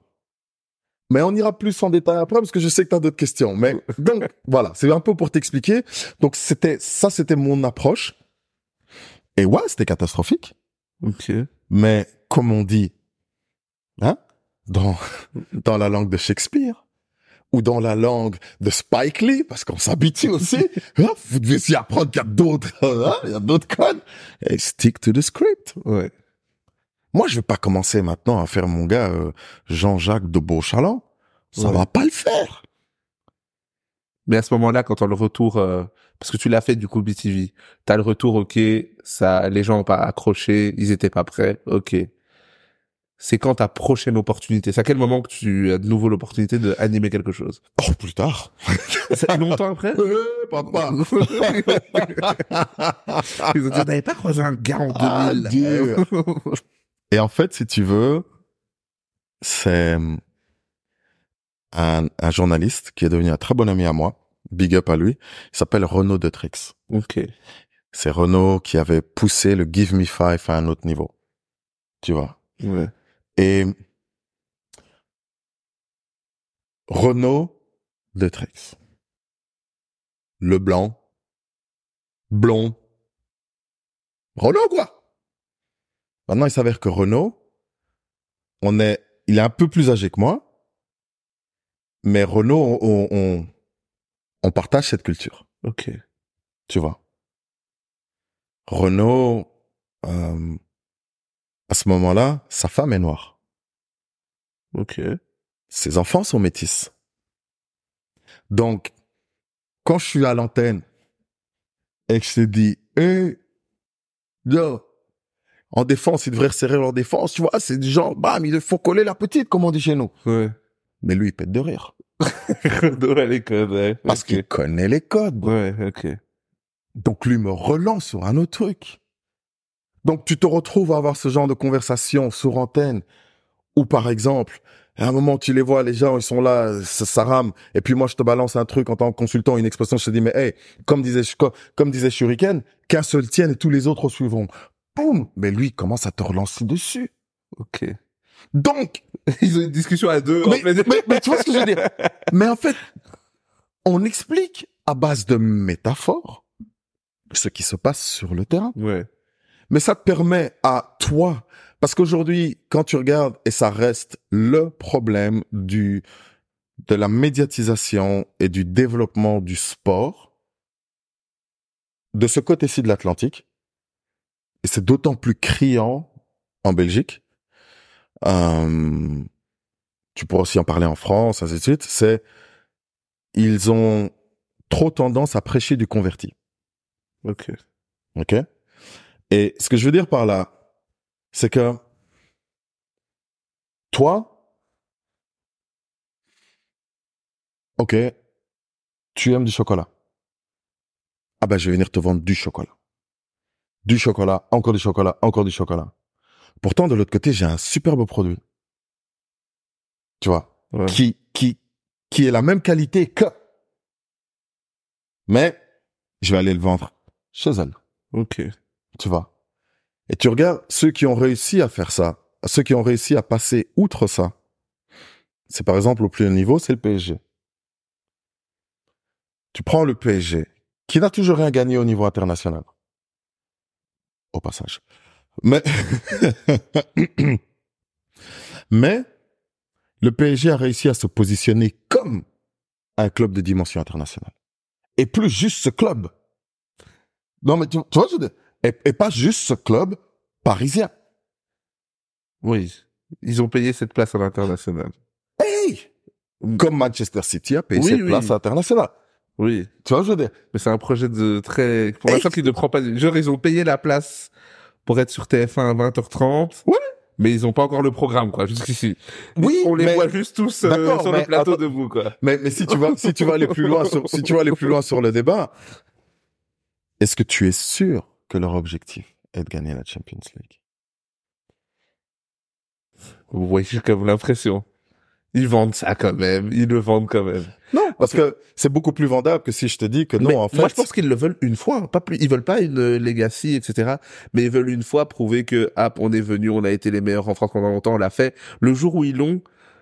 Mais on ira plus en détail après parce que je sais que tu as d'autres questions. Mais donc voilà, c'est un peu pour t'expliquer. Donc c'était ça, c'était mon approche. Et ouais, c'était catastrophique. Ok. Mais comme on dit, hein, dans, dans la langue de Shakespeare, ou dans la langue de Spike Lee, parce qu'on s'habitue aussi, hein, vous devez s'y apprendre qu'il y a d'autres, hein, il y a d'autres codes. Et stick to the script. Ouais. Moi, je vais pas commencer maintenant à faire mon gars euh, Jean-Jacques de Beauchaland. Ça Ouais. va pas le faire. Mais à ce moment-là, quand on le retour, euh, parce que tu l'as fait du coup BTV, t'as le retour, ok, ça, les gens ont pas accroché, ils étaient pas prêts, ok. c'est quand ta prochaine opportunité? C'est à quel moment que tu as de nouveau l'opportunité de animer quelque chose? Oh, plus tard. C'est longtemps après? Papa. Ils ont dit, on n'avait pas croisé un gars en Ah, 2000. dur. Et en fait, si tu veux, c'est un, un journaliste qui est devenu un très bon ami à moi. Big up à lui. Il s'appelle Renaud de Trix. ok. C'est Renaud qui avait poussé le Give Me Five à un autre niveau. Tu vois? Ouais. Et Renaud de Trix. Le blanc. Blond. Renaud, quoi. Maintenant, il s'avère que Renaud, on est, il est un peu plus âgé que moi. Mais Renaud, on, on, on partage cette culture. Ok. Tu vois. Renaud, euh, à ce moment-là, sa femme est noire. Ok. Ses enfants sont métis. Donc, quand je suis à l'antenne et que je te dis, hey, yo, en défense, ils devraient resserrer leur défense, tu vois, c'est du genre, bam, ils font coller la petite, comme on dit chez nous. Ouais. Mais lui, il pète de rire. Renaud, les codes, ouais. Parce qu'il connaît les codes. bro. Ouais, ok. Donc lui me relance sur un autre truc. Donc tu te retrouves à avoir ce genre de conversation sur antenne ou par exemple, à un moment tu les vois, les gens ils sont là, ça, ça rame, et puis moi je te balance un truc en tant que consultant, une expression, je te dis mais hey, comme disait comme, comme disait Shuriken, qu'un seul tienne et tous les autres suivront. Boum, mais lui il commence à te relancer dessus. Ok. Donc, Ils ont une discussion à deux. mais- mais tu vois ce que je veux dire? Mais en fait, on explique à base de métaphores ce qui se passe sur le terrain. Ouais. Mais ça te permet à toi, parce qu'aujourd'hui, quand tu regardes, et ça reste le problème du, de la médiatisation et du développement du sport, de ce côté-ci de l'Atlantique, et c'est d'autant plus criant en Belgique, euh, tu pourras aussi en parler en France, ainsi de suite, c'est, ils ont trop tendance à prêcher du converti. Ok. OK? Et ce que je veux dire par là, c'est que toi, OK, tu aimes du chocolat. Ah ben, je vais venir te vendre du chocolat. Du chocolat, encore du chocolat, encore du chocolat. Pourtant, de l'autre côté, j'ai un superbe produit. Tu vois? Ouais. Qui, qui, qui est la même qualité que. Mais, je vais aller le vendre chez elle Ok. tu vois? Et tu regardes ceux qui ont réussi à faire ça, ceux qui ont réussi à passer outre ça. C'est par exemple au plus haut niveau, c'est le PSG. Tu prends le PSG, qui n'a toujours rien gagné au niveau international. Au passage. Mais, mais, le PSG a réussi à se positionner comme un club de dimension internationale. Et plus juste ce club. Non, mais tu, tu vois, je veux dire, et, et pas juste ce club parisien. Oui. Ils ont payé cette place à l'international. Hey! Comme Manchester City a payé Oui, cette oui. place internationale. Oui. Tu vois, je veux dire. Mais c'est un projet de très, pour l'instant, qui ne prend pas, genre, ils ont payé la place pour être sur TF1 à 20h30. Ouais. Mais ils ont pas encore le programme, quoi, jusqu'ici. Oui, On les mais- voit juste tous euh, sur mais le plateau attends. debout, quoi. Mais, mais si tu vas, si tu vas aller plus loin sur, si tu vas aller plus loin sur le débat, est-ce que tu es sûr que leur objectif est de gagner la Champions League? Vous voyez, j'ai comme l'impression. Ils vendent ça quand même. Ils le vendent quand même. Non, parce que c'est beaucoup plus vendable que si je te dis que non, Mais en fait. Moi, je pense qu'ils le veulent une fois, pas plus. Ils veulent pas une legacy, etc. Mais ils veulent une fois prouver que, ah, on est venu, on a été les meilleurs en France pendant longtemps, on l'a fait. Le jour où ils l'ont,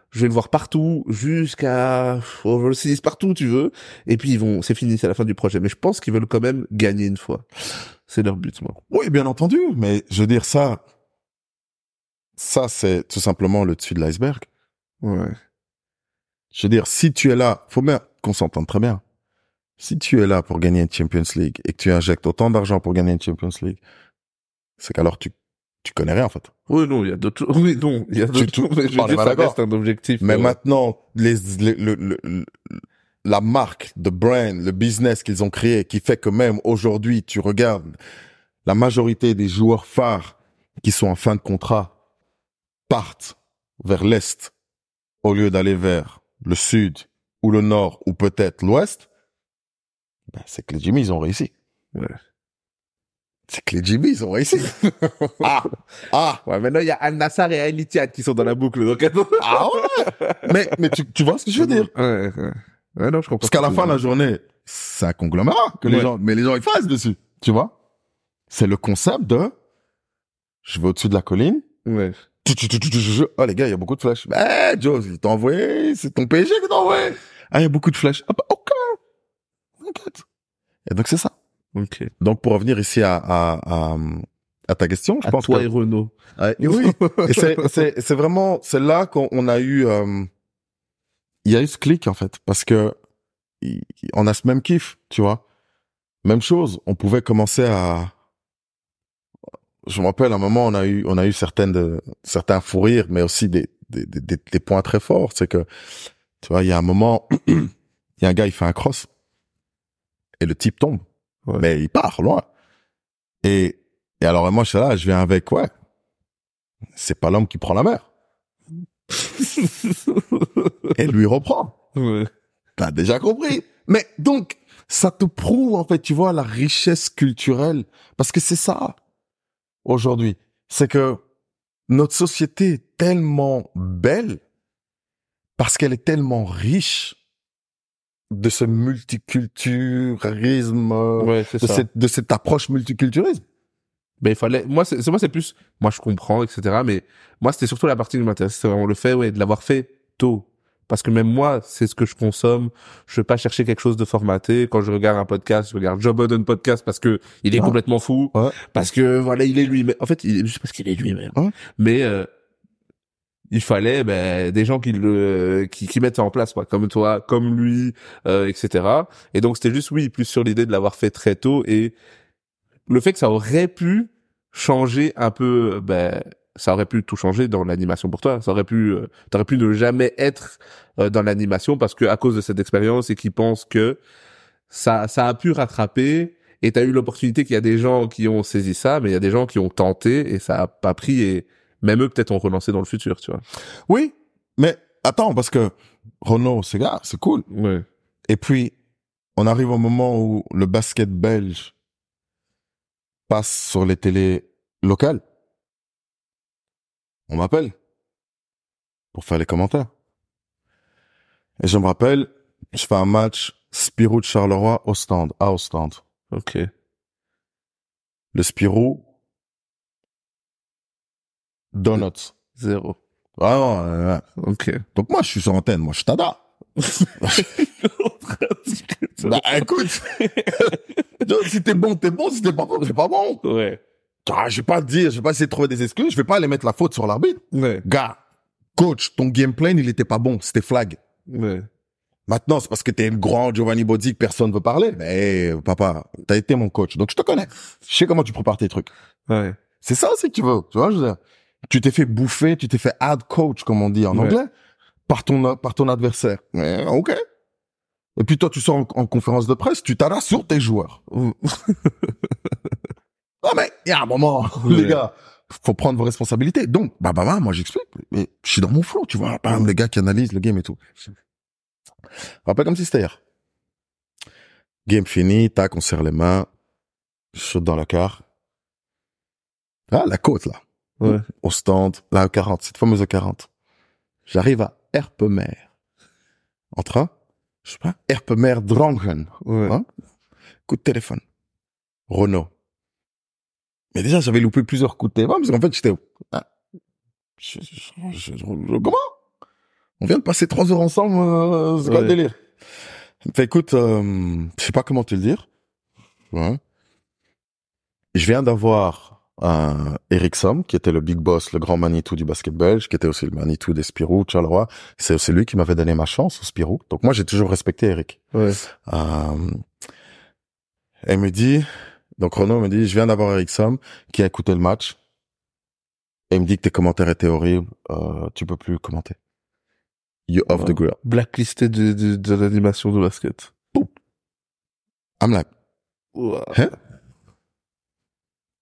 je vais le voir partout, jusqu'à overseas, partout où tu veux. Et puis ils vont, c'est fini, c'est la fin du projet. Mais je pense qu'ils veulent quand même gagner une fois. C'est leur but, moi. Oui, bien entendu, mais je veux dire ça, ça c'est tout simplement le dessus de l'iceberg. Ouais. Je veux dire, si tu es là, faut bien qu'on s'entende très bien. Si tu es là pour gagner une Champions League et que tu injectes autant d'argent pour gagner une Champions League, c'est qu'alors tu, tu connais rien, en fait. Oui, non, il y a d'autres choses. Oui, non, il y a d'autres tu-. Mais je pas ça reste un objectif. Mais euh, maintenant, les, les- le, le- le- la marque, de brand, le business qu'ils ont créé, qui fait que même aujourd'hui, tu regardes la majorité des joueurs phares qui sont en fin de contrat partent vers l'est au lieu d'aller vers le sud ou le nord ou peut-être l'ouest, ben, c'est que les Jimmy, ils ont réussi. Ouais. C'est que les Jimmy, ils ont réussi. ah, ah, Ouais, maintenant, il y a Al Nassar et Al Ittihad qui sont dans la boucle. Donc, ah ouais. mais, mais tu, tu vois ce que je veux dire? Ouais, ouais. Ouais, non, je comprends. Parce qu'à la fin de la journée, c'est un conglomérat que les gens, mais les gens, ils fassent dessus. Tu vois? C'est le concept de, je vais au-dessus de la colline, Ouais. Oh, les gars, il y a beaucoup de flèches. Eh, Joe, il t'a envoyé, c'est ton PSG qui t'a envoyé. Ah, il y a beaucoup de flèches. Ah, bah, ok. Et donc, c'est ça. Ok. Donc, pour revenir ici à, à, à, à ta question, je À pense toi que... et Renault. Ouais, et oui. Et c'est, c'est, vraiment, c'est là qu'on on a eu, euh, il y a eu ce clic, en fait, parce que on a ce même kiff, tu vois. Même chose, on pouvait commencer à, je me rappelle, à un moment, on a eu, on a eu certaines, de, certains fous rires, mais aussi des, des, des, des- points très forts. C'est que, tu vois, il y a un moment, il y a un gars, il fait un cross. Et le type tombe. Ouais. Mais il part loin. Et, et alors, moi, je suis là, je viens avec, ouais. C'est pas l'homme qui prend la mer. Et lui reprend. ouais. T'as déjà compris. Mais donc, ça te prouve, en fait, tu vois, la richesse culturelle. Parce que c'est ça, aujourd'hui. C'est que notre société est tellement belle parce qu'elle est tellement riche de ce multiculturalisme, Ouais, de, cette, de cette approche multiculturalisme. Ben, il fallait, moi, c'est, c'est- moi, c'est plus, moi, je comprends, etc. Mais moi, c'était surtout la partie qui m'intéresse. C'est vraiment le fait, ouais, de l'avoir fait tôt. Parce que même moi, c'est ce que je consomme. Je vais pas chercher quelque chose de formaté. Quand je regarde un podcast, je regarde Joe Budden podcast parce que il est Ouais. complètement fou. Ouais. Parce que, voilà, il est lui-même. En fait, il est juste parce qu'il est lui-même. Mais, euh, il fallait ben, des gens qui le qui, qui mettent ça en place quoi comme toi comme lui euh, etc et donc c'était juste oui plus sur l'idée de l'avoir fait très tôt et le fait que ça aurait pu changer un peu ben ça aurait pu tout changer dans l'animation pour toi ça aurait pu euh, t'aurais pu ne jamais être euh, dans l'animation parce que à cause de cette expérience et qui pensent que ça ça a pu rattraper et t'as eu l'opportunité qu'il y a des gens qui ont saisi ça mais il y a des gens qui ont tenté et ça a pas pris et même eux peut-être ont relancé dans le futur tu vois Oui, mais attends, parce que Renault, c'est gars, c'est cool. ouais Et puis, on arrive au moment où le basket belge passe sur les télés locales. On m'appelle pour faire les commentaires. Et je me rappelle, je fais un match Spirou de Charleroi au stand, à stand. ok Le Spirou, Donuts. zéro Ah, euh, ok donc moi, je suis sur antenne, moi, je tada. Bah, écoute. Si t'es bon, t'es bon. Si t'es pas bon, t'es pas bon. ouais Ah, je vais pas dire, je vais pas essayer de trouver des excuses. Je vais pas aller mettre la faute sur l'arbitre. ouais Gars, coach, ton game plan, il était pas bon. C'était flag. ouais Maintenant, c'est parce que t'es le grand Giovanni Bozzi que personne veut parler. Mais, papa, t'as été mon coach. Donc, je te connais. Je sais comment tu prépares tes trucs. ouais C'est ça aussi que tu veux. Tu vois, je veux dire. Tu t'es fait bouffer, tu t'es fait ad coach, comme on dit en Ouais. anglais, par ton, par ton adversaire. Mais, ok. Et puis toi, tu sors en, en conférence de presse, tu t'arrases sur tes joueurs. Ah mais il y a un moment, les gars, faut prendre vos responsabilités. Donc, bah bah bah, moi j'explique. Mais je suis dans mon flow, tu vois. Bam, les gars qui analysent le game et tout. Rappelle comme si c'était hier. Game fini, tac, on serre les mains, je saute dans la car. Ah, la côte là, ouais au stand, la 40, cette fameuse 40. J'arrive à Erpemer. En train, je sais pas, Erpemer Drangen. ouais Hein coup de téléphone. Renault. Mais déjà, j'avais loupé plusieurs coups de téléphone parce qu'en fait, j'étais... Ah, je- je- je- je- je- comment? On vient de passer trois heures ensemble, euh, c'est quoi le délire? Il me fait, écoute, euh, je sais pas comment te le dire. Ouais. Je viens d'avoir un Eric Somme, qui était le big boss, le grand Manitou du basket belge, qui était aussi le Manitou des Spirou, Charleroi. C'est c'est lui qui m'avait donné ma chance au Spirou. Donc moi, j'ai toujours respecté Eric. ouais Euh, elle me dit, donc Renaud me dit, je viens d'avoir Eric Somme qui a écouté le match. Et il me dit que tes commentaires étaient horribles, euh, tu peux plus commenter. You off the grill. blacklisté de, de, de l'animation de basket I'm like. Hein?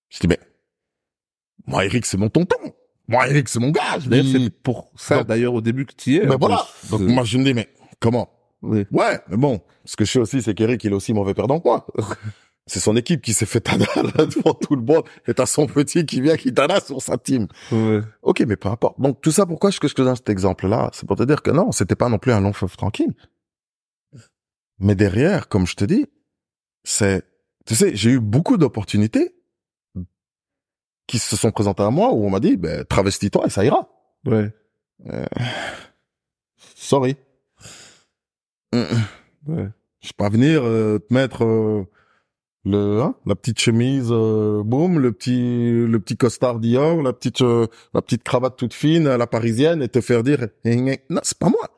Je dis, mais, moi, Eric, c'est mon tonton. Moi, Eric, c'est mon gars. D'ailleurs, c'est pour ça, d'ailleurs, au début que tu y es. mais voilà. Donc, moi, je me dis, mais comment? oui. Ouais, mais bon. Ce que je sais aussi, c'est qu'Eric, il est aussi mauvais perdant que moi. C'est son équipe qui s'est fait tada là devant tout le monde. Et t'as son petit qui vient qui tada sur sa team. Ouais. Ok, mais peu importe. Donc, tout ça, pourquoi est-ce que je te donne cet exemple-là? C'est pour te dire que non, c'était pas non plus un long fleuve tranquille. Mais derrière, comme je te dis, c'est, tu sais, j'ai eu beaucoup d'opportunités qui se sont présentées à moi où on m'a dit, ben, travestis-toi et ça ira. Ouais. Sorry. Mm. Ouais. Je vais pas venir euh, te mettre euh, le hein, la petite chemise euh, boum, le petit le petit costard Dior, la petite euh, la petite cravate toute fine à la parisienne et te faire dire Eh, eh, non, c'est pas moi.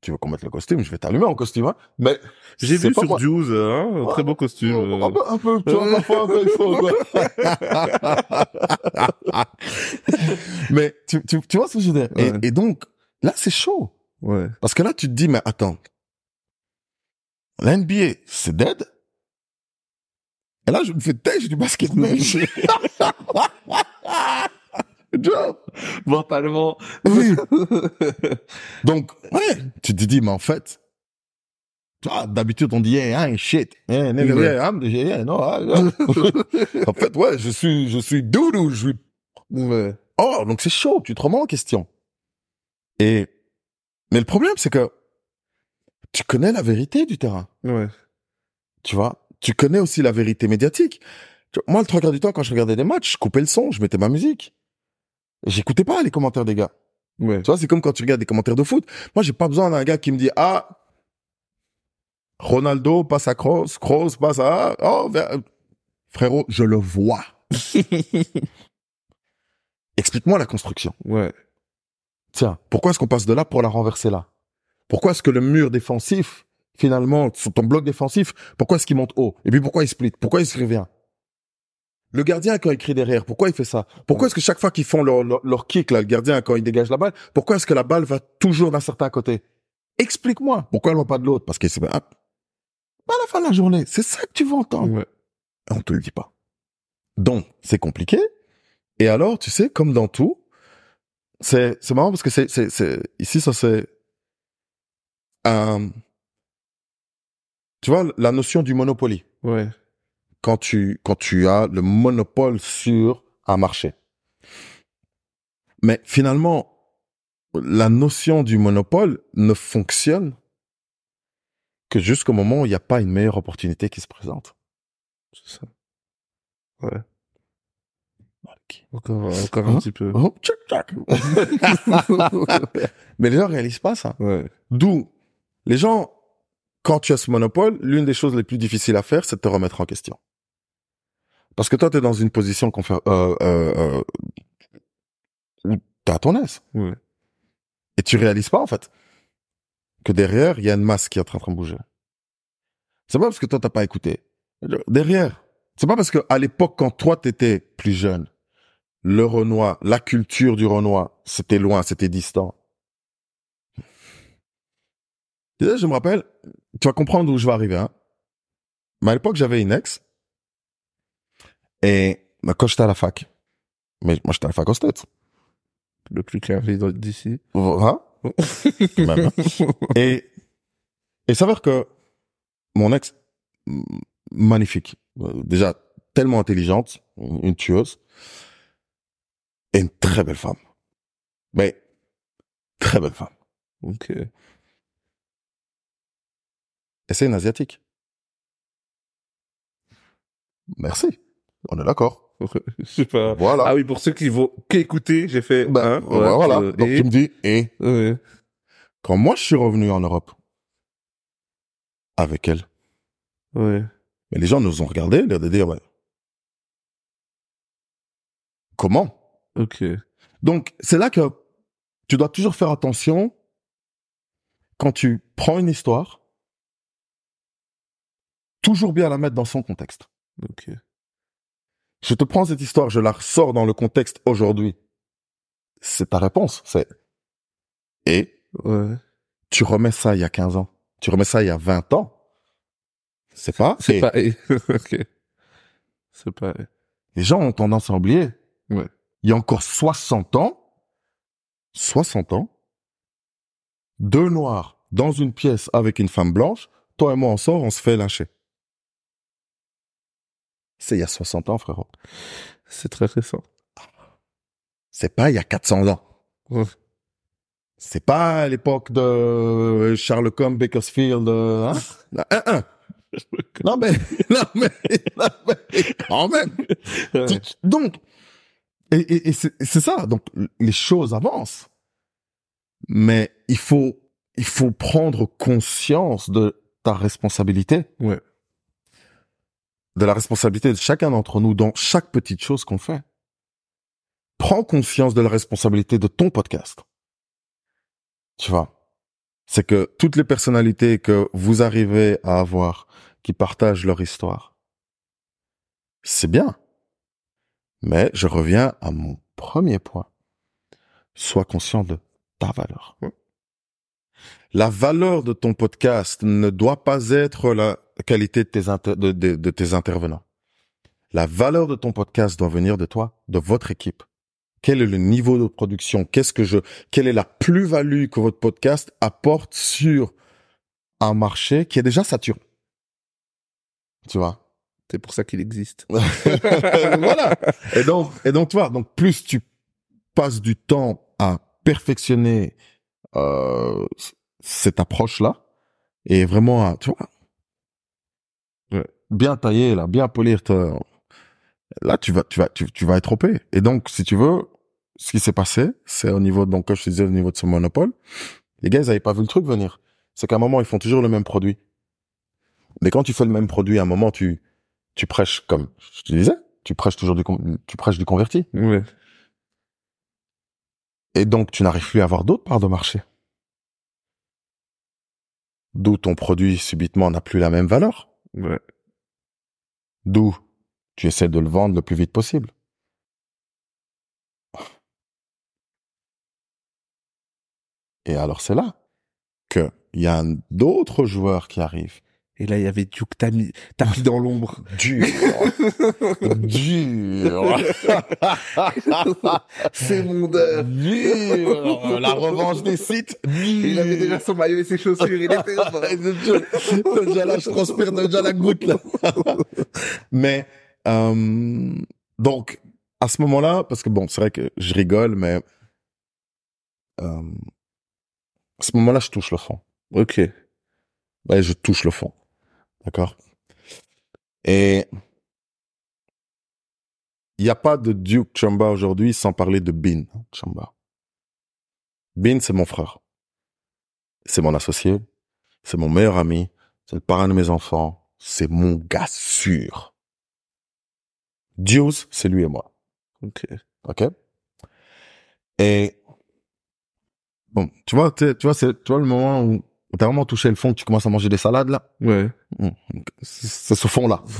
Tu veux qu'on mette le costume, je vais t'allumer en costume hein. Mais J'ai vu sur. Juice, hein, un très beau costume. Un euh. peu, un peu, tu vois, parfois un peu, il faut, quoi. Mais tu, tu, tu vois ce que je veux dire? Ouais. et, et donc, là, c'est chaud. Ouais. Parce que là, tu te dis, mais attends, la NBA, c'est dead? Et là, je me fais têche du basket vois Mentalement. Oui. Donc, ouais, tu te dis, mais en fait, d'habitude, on dit, hey, hein, shit. Hey, Ouais. hey, no, ah, ah. en fait, ouais, je suis, je suis doudou, je suis Ouais. Oh, donc c'est chaud, tu te remets en question. Et, mais le problème, c'est que tu connais la vérité du terrain, Ouais. tu vois? Tu connais aussi la vérité médiatique. Moi, le trois quarts du temps, quand je regardais des matchs, je coupais le son, je mettais ma musique. J'écoutais pas les commentaires des gars. Ouais. Tu vois, c'est comme quand tu regardes des commentaires de foot. Moi, j'ai pas besoin d'un gars qui me dit, ah, Ronaldo passe à Kroos, Kroos passe à, oh, frérot, je le vois. Explique-moi la construction. Ouais. Tiens, pourquoi est-ce qu'on passe de là pour la renverser là? Pourquoi est-ce que le mur défensif, finalement, sur ton bloc défensif, pourquoi est-ce qu'il monte haut? Et puis pourquoi il split? Pourquoi il se revient? Le gardien, quand il crie derrière, pourquoi il fait ça? Pourquoi est-ce que chaque fois qu'ils font leur, leur, leur kick, là, le gardien, quand il dégage la balle, pourquoi est-ce que la balle va toujours d'un certain côté? Explique-moi. Pourquoi elle va pas de l'autre? Parce que c'est... Ah, à la fin de la journée, c'est ça que tu veux entendre. Ouais. Et on te le dit pas. Donc, c'est compliqué. Et alors, tu sais, comme dans tout, c'est, c'est marrant parce que c'est, c'est, c'est, ici, ça c'est, euh, tu vois, la notion du monopoly. Ouais. Quand tu, quand tu as le monopole sur un marché. Mais finalement, la notion du monopole ne fonctionne que jusqu'au moment où il n'y a pas une meilleure opportunité qui se présente. C'est ça. Ouais. Encore, encore un Hein? petit peu. Oh, tchac, tchac. Mais les gens réalisent pas ça. Ouais. D'où les gens, quand tu as ce monopole, l'une des choses les plus difficiles à faire, c'est de te remettre en question. Parce que toi, tu es dans une position qu'on fait, euh, euh, euh, où t'es à ton aise. Et tu réalises pas, en fait, que derrière, il y a une masse qui est en train de bouger. C'est pas parce que toi, t'as pas écouté. Derrière. C'est pas parce que à l'époque, quand toi, t'étais plus jeune, le Renoir, la culture du Renoir, c'était loin, c'était distant. Tu sais, je me rappelle, tu vas comprendre où je vais arriver, hein. Mais à l'époque, j'avais une ex. Et bah, quand j'étais à la fac, mais moi, j'étais à la fac au States. Le plus carré d'ici. Quand même, hein. Et et s'avère que mon ex, magnifique, déjà tellement intelligente, une tueuse, et une très belle femme. Mais très belle femme. Ok. Et c'est une asiatique. Merci. On est d'accord. Je sais pas. Voilà. Ah oui, pour ceux qui vont qu'écouter, j'ai fait. Ben, hein, voilà. voilà. euh, Donc et- tu me dis, et Ouais. quand moi je suis revenu en Europe avec elle, Ouais. mais les gens nous ont regardé, l'air de dire, ouais, comment? Ok. Donc, c'est là que tu dois toujours faire attention quand tu prends une histoire, toujours bien la mettre dans son contexte. Ok. Je te prends cette histoire, je la ressors dans le contexte aujourd'hui. C'est ta réponse, c'est et Ouais. tu remets ça il y a 15 ans, tu remets ça il y a 20 ans. C'est pas C'est pas. ok. C'est pas. les gens ont tendance à oublier. Ouais. il y a encore 60 ans, 60 ans, deux noirs dans une pièce avec une femme blanche, toi et moi on sort, on se fait lyncher. C'est il y a 60 ans, frérot. C'est très récent. C'est pas il y a 400 ans. Ouais. C'est pas à l'époque de Charles Combe, Bakersfield, euh, hein? Non, hein, hein. non mais, non mais, non mais, quand même. Ouais. Donc, et, et, et c'est c'est ça. Donc, les choses avancent, mais il faut, il faut prendre conscience de ta responsabilité, Ouais. De la responsabilité de chacun d'entre nous dans chaque petite chose qu'on fait. Prends conscience de la responsabilité de ton podcast. Tu vois, c'est que toutes les personnalités que vous arrivez à avoir qui partagent leur histoire, c'est bien. Mais je reviens à mon premier point. Sois conscient de ta valeur. Ouais. La valeur de ton podcast ne doit pas être la qualité de tes, inter- de- de- de tes intervenants. La valeur de ton podcast doit venir de toi, de votre équipe. Quel est le niveau de production? Qu'est-ce que je, quelle est la plus-value que votre podcast apporte sur un marché qui est déjà saturé? Tu vois? C'est pour ça qu'il existe. voilà. Et donc, et donc, tu vois, donc plus tu passes du temps à perfectionner euh, cette approche-là, et vraiment, à, tu vois. Bien tailler là, bien polir, ta- là, tu vas, tu vas, tu, tu vas être OP. Et donc, si tu veux, ce qui s'est passé, c'est au niveau, donc, comme je te disais, au niveau de ce monopole, les gars, ils avaient pas vu le truc venir. C'est qu'à un moment, ils font toujours le même produit. Mais quand tu fais le même produit, à un moment, tu, tu prêches comme je te disais, tu prêches toujours du, tu prêches du converti. Ouais. Et donc, tu n'arrives plus à avoir d'autres parts de marché. D'où ton produit subitement n'a plus la même valeur. Ouais. D'où tu essaies de le vendre le plus vite possible. Et alors, c'est là que il y a d'autres joueurs qui arrivent. Et là, il y avait Duke t'as mis dans l'ombre. Dur. Dur. C'est mon d'heure. Dur. La revanche des sites. Il avait déjà son maillot et ses chaussures. Il était Déjà déjà là, je transpire déjà la goutte là. mais euh, donc à ce moment-là, parce que bon, c'est vrai que je rigole, mais euh, à ce moment-là, je touche le fond. Ok. Ouais, je touche le fond, d'accord? Et il n'y a pas de Duke Chamba aujourd'hui sans parler de Bin Chamba. Bin, c'est mon frère. C'est mon associé. C'est mon meilleur ami. C'est le parrain de mes enfants. C'est mon gars sûr. Deuce, c'est lui et moi. Ok. OK? Et, bon, tu vois, tu vois, c'est, tu vois le moment où t'as vraiment touché le fond, que tu commences à manger des salades, là. Ouais. C'est c'est ce fond-là.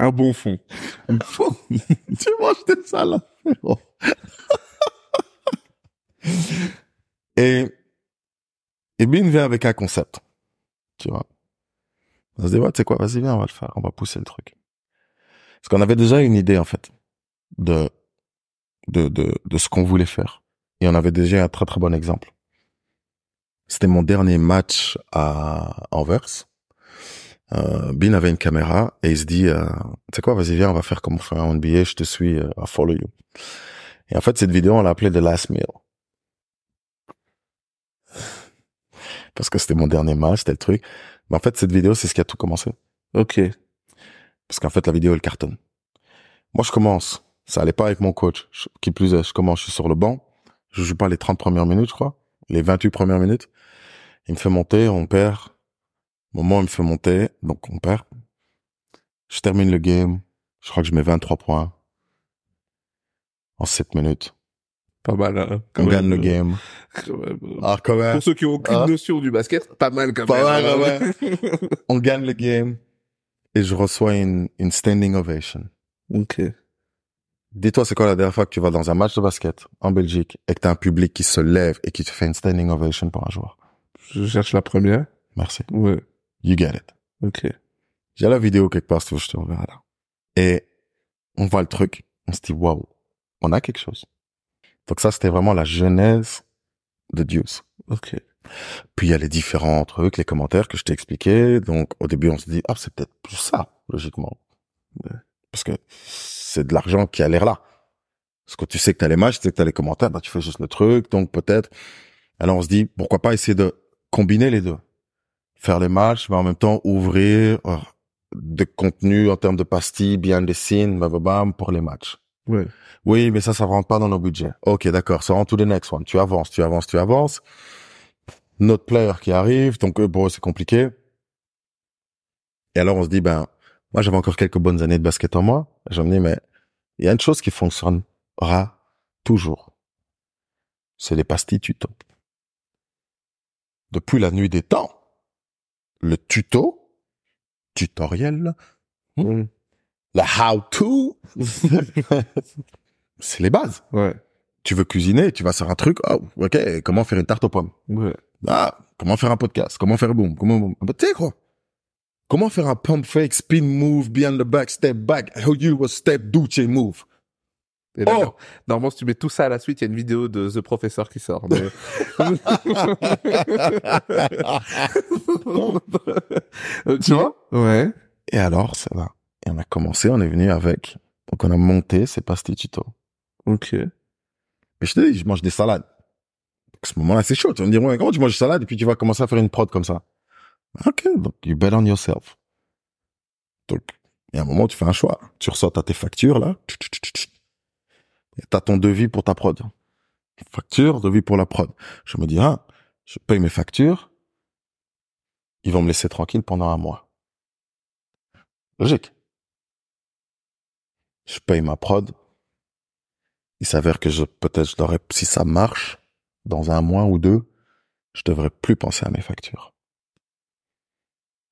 Un bon fond. tu manges des salades. Et, et Bin vient avec un concept. Tu vois. On se dit, ouais, tu sais quoi, vas-y, viens, on va le faire, on va pousser le truc. Parce qu'on avait déjà une idée, en fait, de, de, de, de ce qu'on voulait faire. Et on avait déjà un très très bon exemple. C'était mon dernier match à Anvers. Euh, Bin avait une caméra et il se dit, euh, tu sais quoi, vas-y, viens, on va faire comme on fait en NBA, je te suis, euh, I follow you. Et en fait, cette vidéo, on l'a appelée The Last Meal. Parce que c'était mon dernier match, c'était le truc. Mais en fait, cette vidéo, c'est ce qui a tout commencé. Ok. Parce qu'en fait, la vidéo, elle cartonne. Moi, je commence. Ça allait pas avec mon coach. Je- qui plus est, je commence, je suis sur le banc. Je joue pas les 30 premières minutes, je crois. Les 28 premières minutes. Il me fait monter, on perd. Au moment où il me fait monter, donc on perd. Je termine le game. Je crois que je mets 23 points. En 7 minutes. Pas mal, hein. quand On même. gagne le game. Quand même. Ah, quand même. Pour ceux qui ont aucune Ah. notion du basket, pas mal quand Pas même. mal, hein. On gagne le game. Et je reçois une, une standing ovation. ok. Dis-toi, c'est quoi la dernière fois que tu vas dans un match de basket en Belgique et que t'as un public qui se lève et qui te fait une standing ovation pour un joueur? Je cherche la première. Merci. Ouais. You get it. Ok. J'ai la vidéo quelque part, je te reverrai là. Et on voit le truc, on se dit waouh, on a quelque chose. Donc ça, c'était vraiment la genèse de Deuce. Ok. Puis il y a les différents trucs, les commentaires que je t'ai expliqués. Donc au début, on se dit ah c'est peut-être plus ça, logiquement, parce que c'est de l'argent qui a l'air là. Parce que tu sais que t'as les matchs, tu sais que t'as les commentaires, bah tu fais juste le truc, donc peut-être. Alors on se dit pourquoi pas essayer de combiner les deux, faire les matchs, mais en même temps ouvrir euh, des contenus en termes de pastilles, bien des signes, bam pour les matchs. Ouais. Oui, mais ça, ça rentre pas dans nos budgets. Ok, d'accord, ça rentre to the next one. Tu avances, tu avances, tu avances. Notre player qui arrive, donc euh, bon, c'est compliqué. Et alors on se dit, ben, moi j'avais encore quelques bonnes années de basket en moi. Je me dis, mais il y a une chose qui fonctionnera toujours. C'est les pastilles tuto. Depuis la nuit des temps, le tuto, tutoriel, Mm. la how-to, c'est les bases. Ouais. Tu veux cuisiner, tu vas faire un truc, oh, ok, comment faire une tarte aux pommes? Ouais. Ah, comment faire un podcast? Comment faire boom Comment boom bah, Tu sais quoi? Comment faire un pump fake, spin move, behind the back, step back, how you was step Duce move? Et là, Oh Normalement, si tu mets tout ça à la suite, il y a une vidéo de The Professor qui sort. mais-. Tu vois? Ouais. Et alors, ça va. Et on a commencé, on est venu avec. Donc on a monté ces pastilles tuto. Ok. Mais je te dis, je mange des salades. À ce moment-là, c'est chaud. Tu vas me dire, ouais, comment tu manges des salades? Et puis tu vas commencer à faire une prod comme ça Ok, donc you bet on yourself. Donc, il y a un moment, tu fais un choix. Tu ressors à tes factures, là. Et t'as ton devis pour ta prod. Facture, devis pour la prod. Je me dis, ah, je paye mes factures. Ils vont me laisser tranquille pendant un mois. Logique. Je paye ma prod. Il s'avère que je, peut-être, je devrais, si ça marche, dans un mois ou deux, je devrais plus penser à mes factures.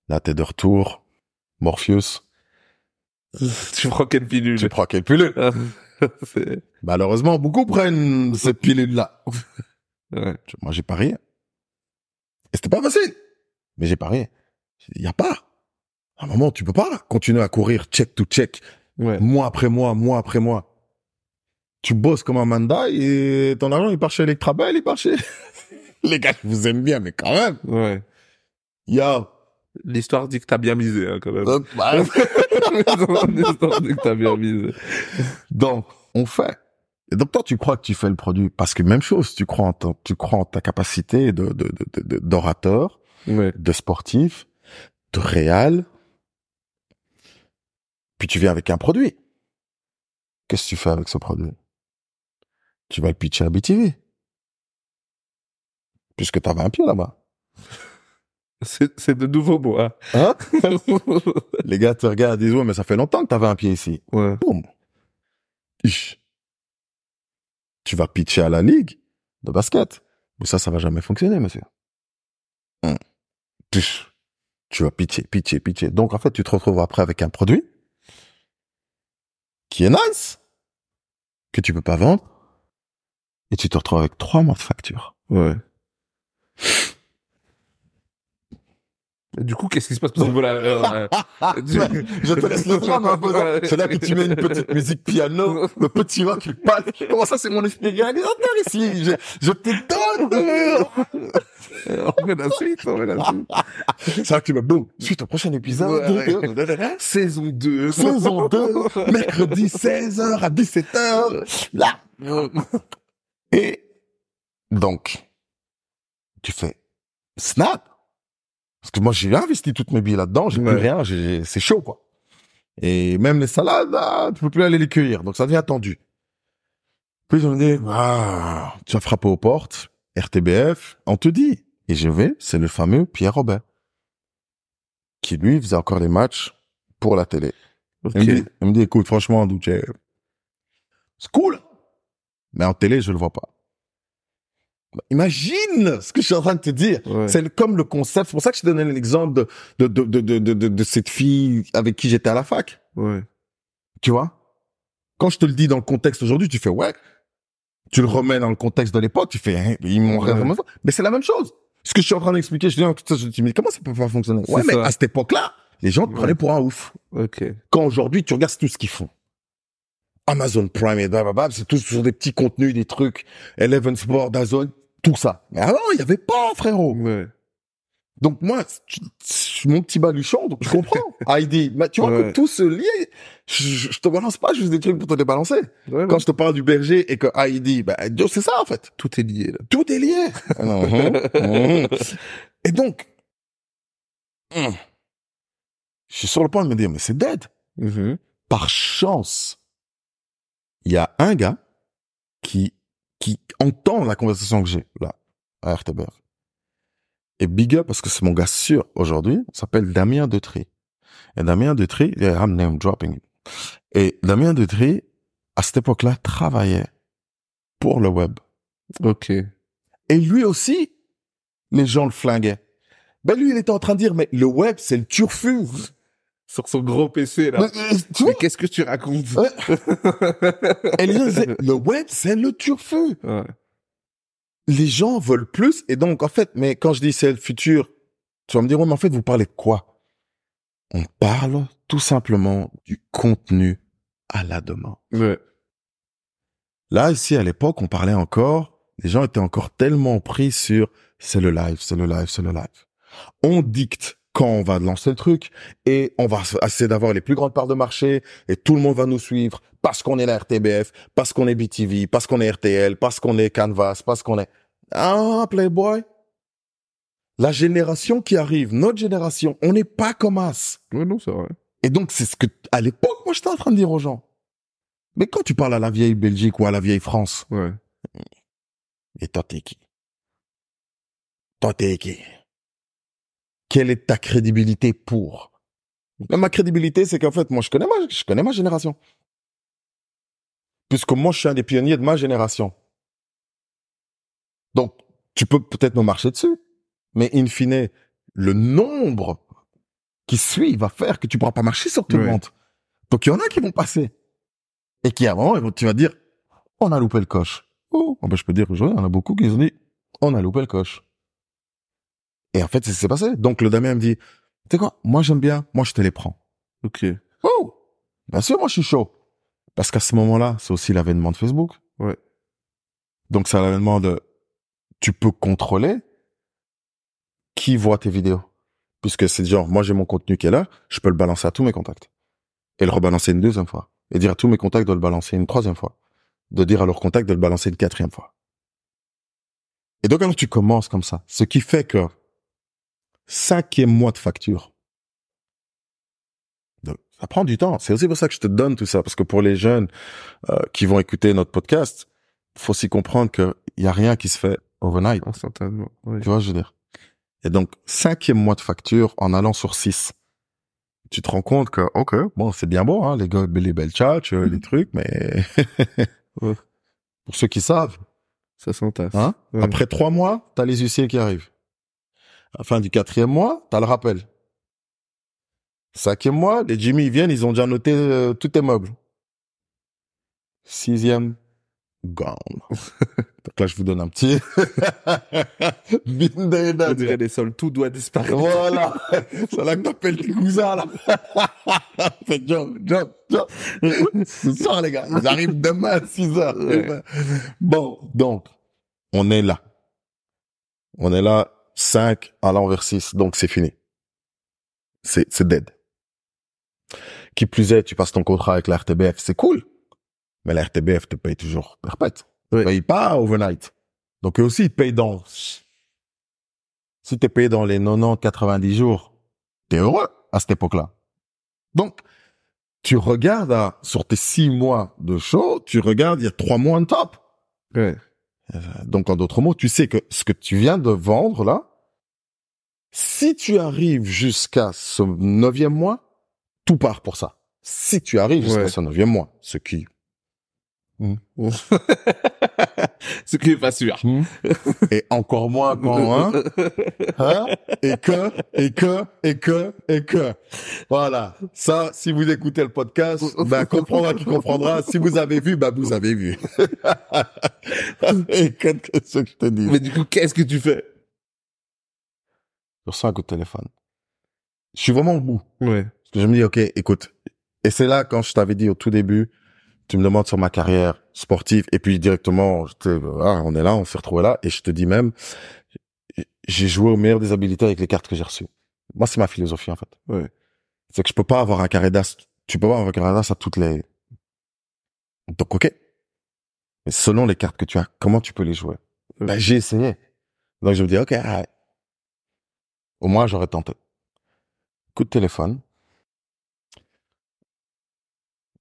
Là, t'es de retour. Morpheus, tu prends quelle pilule? Tu prends quelle pilule? Malheureusement, beaucoup prennent cette pilule-là. ouais. Moi, j'ai parié. Et c'était pas facile. Mais j'ai parié. Il y a pas. À un moment, tu peux pas continuer à courir check to check, Ouais. mois après mois, mois après mois. Tu bosses comme un manda et ton argent, il part chez Electrabel, il part chez... Les gars, je vous aime bien, mais quand même. Ouais. Yo. L'histoire dit que t'as bien misé, hein, quand même. Bah, L'histoire dit que t'as bien misé. donc, on fait. Et donc, toi, tu crois que tu fais le produit. Parce que même chose, tu crois en, ton- tu crois en ta capacité de, de, de, de- d'orateur, Ouais. de sportif, de réal. Puis tu viens avec un produit. Qu'est-ce que tu fais avec ce produit? Tu vas le pitcher à BTV. Puisque t'avais un pied là-bas. C'est de nouveaux mots, hein? Hein Les gars te regardent et disent, ouais, mais ça fait longtemps que t'avais un pied ici. ouais. Boum. Ich. Tu vas pitcher à la ligue de basket. Mais ça, ça va jamais fonctionner, monsieur. Hum. Tch. Tu vas pitcher, pitcher, pitcher. Donc, en fait, tu te retrouves après avec un produit qui est nice, que tu peux pas vendre, et tu te retrouves avec trois mois de facture. Ouais. Du coup, qu'est-ce qui se passe? Pour voilà, euh, Je te laisse le drame un peu. C'est là que tu mets une petite musique piano, le petit rock qui passe. Comment ça, c'est mon esprit réalisateur ici? Je, je te donne on fait la suite, on fait la suite. C'est là que tu me boum. Suite au prochain épisode. Saison 2. Saison 2, mercredi 16h à 17h. Là. Et donc, tu fais snap. Parce que moi, j'ai investi toutes mes billes là-dedans, j'ai plus Ouais. rien, j'ai- c'est chaud, quoi. Et même les salades, ah, tu peux plus aller les cueillir, donc ça devient tendu. Puis on me dit, ah, tu as frappé aux portes, RTBF, on te dit. Et je vais, c'est le fameux Pierre Robert. Qui lui faisait encore des matchs pour la télé. Il, me dit, il me dit, écoute, franchement, c'est cool. Mais en télé, je le vois pas. Imagine ce que je suis en train de te dire. Ouais. C'est comme le concept. C'est pour ça que je te donnais l'exemple de, de, de, de, de, de, cette fille avec qui j'étais à la fac. Ouais. Tu vois? Quand je te le dis dans le contexte aujourd'hui, tu fais ouais. Tu le remets dans le contexte de l'époque, tu fais, hein, ils m'ont Ouais. vraiment Mais c'est la même chose. Ce que je suis en train d'expliquer, je dis, je dis, mais comment ça peut pas fonctionner? Ouais, mais ça. à cette époque-là, les gens te Ouais. prenaient pour un ouf. Ok. Quand aujourd'hui, tu regardes tout ce qu'ils font. Amazon Prime et blablabla, c'est tout sur des petits contenus, des trucs, Eleven Sport, Dazone, tout ça. Mais avant, il y avait pas, frérot. Ouais. Donc moi, tu- je suis mon petit baluchon, donc je comprends. Heidi, mais tu vois Ouais. que tout se lie. Je, je- je te balance pas juste des trucs pour te les balancer. Ouais, Quand je te parle du berger et que Heidi, Dieu, c'est ça en fait. Tout est lié, là. Tout est lié. Mhm, mhm. Et donc, hum, je suis sur le point de me dire, mais c'est dead. Mhm. Par chance, il y a un gars qui, qui entend la conversation que j'ai là, à RTBF. Et big up parce que c'est mon gars sûr aujourd'hui, s'appelle Damien Detry. Et Damien yeah, I'm name dropping. Et Damien Detry, à cette époque-là, travaillait pour le web. Ok. Et lui aussi, les gens le flinguaient. Ben lui, il était en train de dire, mais le web, c'est le turfu. Sur son gros PC, là. Mais, euh, tu vois Mais qu'est-ce que tu racontes Ouais. Et les gens disaient, le web, c'est le turfu. Ouais. Les gens veulent plus. Et donc, en fait, mais quand je dis c'est le futur, tu vas me dire, ouais, mais en fait, vous parlez de quoi? On parle tout simplement du contenu à la demande. Ouais. Là, ici, à l'époque, on parlait encore, les gens étaient encore tellement pris sur c'est le live, c'est le live, c'est le live. On dicte quand on va lancer le truc et on va essayer d'avoir les plus grandes parts de marché et tout le monde va nous suivre parce qu'on est la RTBF, parce qu'on est BTV, parce qu'on est RTL, parce qu'on est Canvas, parce qu'on est... Ah, Playboy La génération qui arrive, notre génération, on n'est pas comme As. Ouais, non, c'est vrai. Et donc, c'est ce que, à l'époque, moi, j'étais en train de dire aux gens. Mais quand tu parles à la vieille Belgique ou à la vieille France, Ouais. et toi, t'es qui? Toi, t'es qui? Quelle est ta crédibilité pour? Mais Ma crédibilité, c'est qu'en fait, moi, je connais ma, je connais ma génération. Puisque moi, je suis un des pionniers de ma génération. Donc, tu peux peut-être me marcher dessus, mais in fine, le nombre qui suit va faire que tu pourras pas marcher sur tout le monde. Donc, il y en a qui vont passer. Et qui, à un moment, tu vas dire, on a loupé le coche. Oh, ben, je peux dire, aujourd'hui, il y en a beaucoup qui ont dit, on a loupé le coche. Et en fait, c'est ce qui s'est passé. Donc, le Damien me dit, tu sais quoi, moi, j'aime bien, moi, je te les prends. Ok. Oh, bien sûr, moi, je suis chaud. Parce qu'à ce moment-là, c'est aussi l'avènement de Facebook. Ouais. Donc, c'est l'avènement de, tu peux contrôler qui voit tes vidéos. Puisque c'est genre, moi, j'ai mon contenu qui est là, je peux le balancer à tous mes contacts. Et le rebalancer une deuxième fois. Et dire à tous mes contacts de le balancer une troisième fois. De dire à leurs contacts de le balancer une quatrième fois. Et donc, quand tu commences comme ça, ce qui fait que cinquième mois de facture, donc, ça prend du temps. C'est aussi pour ça que je te donne tout ça, parce que pour les jeunes euh, qui vont écouter notre podcast, faut aussi comprendre qu'il y a rien qui se fait overnight. Instantanément. Ouais. Tu vois, je veux dire? Et donc, cinquième mois de facture en allant sur six. Tu te rends compte que, ok, bon, c'est bien beau, hein, les gars, les belles tchatches, euh, les trucs, mais Ouais. pour ceux qui savent, Ça s'entasse. hein, Ouais. après trois mois, t'as les huissiers qui arrivent. À la fin du quatrième mois, t'as le rappel. Cinquième mois, les Jimmy ils viennent, ils ont déjà noté euh, tous tes meubles. Sixième, gone. Donc là, je vous donne un petit. On dirait des sols, tout doit disparaître. Voilà. C'est là que t'appelles tes cousins, là. Fait John, John, John. Ce soir, les gars. Ils arrivent demain à 6 heures. Ouais. Bon, donc, on est là. On est là, 5 allant vers 6. Donc, c'est fini. C'est, c'est dead. Qui plus est, tu passes ton contrat avec la RTBF, c'est cool. Mais la RTBF te paye toujours perpète. Ouais. Te paye pas overnight. Donc, eux aussi, ils payent dans, si t'es payé dans les 90, 90 jours, t'es heureux à cette époque-là. Donc, tu regardes à, sur tes six mois de show, tu regardes, il y a trois mois en top. Ouais. Euh, Donc, en d'autres mots, tu sais que ce que tu viens de vendre là, si tu arrives jusqu'à ce neuvième mois, tout part pour ça. Si tu arrives jusqu'à Ouais. ce neuvième mois, ce qui, Ce qui est pas sûr. est encore moins quand, hein, hein, et que, et que, et que, et que. Voilà. Ça, si vous écoutez le podcast, ben, comprendra qui comprendra. Si vous avez vu, ben, vous avez vu. et qu'est-ce que je te dis? Mais du coup, qu'est-ce que tu fais? Je reçois un coup de téléphone. Je suis vraiment au bout. Ouais. Parce que je me dis, OK, écoute. Et c'est là, quand je t'avais dit au tout début tu me demandes sur ma carrière sportive et puis directement, ah, on est là, on s'est retrouvé là et je te dis même, j'ai joué au meilleur des habilités avec les cartes que j'ai reçues. Moi, c'est ma philosophie en fait. Ouais. C'est que je peux pas avoir un carré d'as, tu peux pas avoir un carré d'as à toutes les. Donc ok. Mais selon les cartes que tu as, comment tu peux les jouer? Ben j'ai essayé. Donc je me dis ok, alright. au moins j'aurais tenté. Coup de téléphone.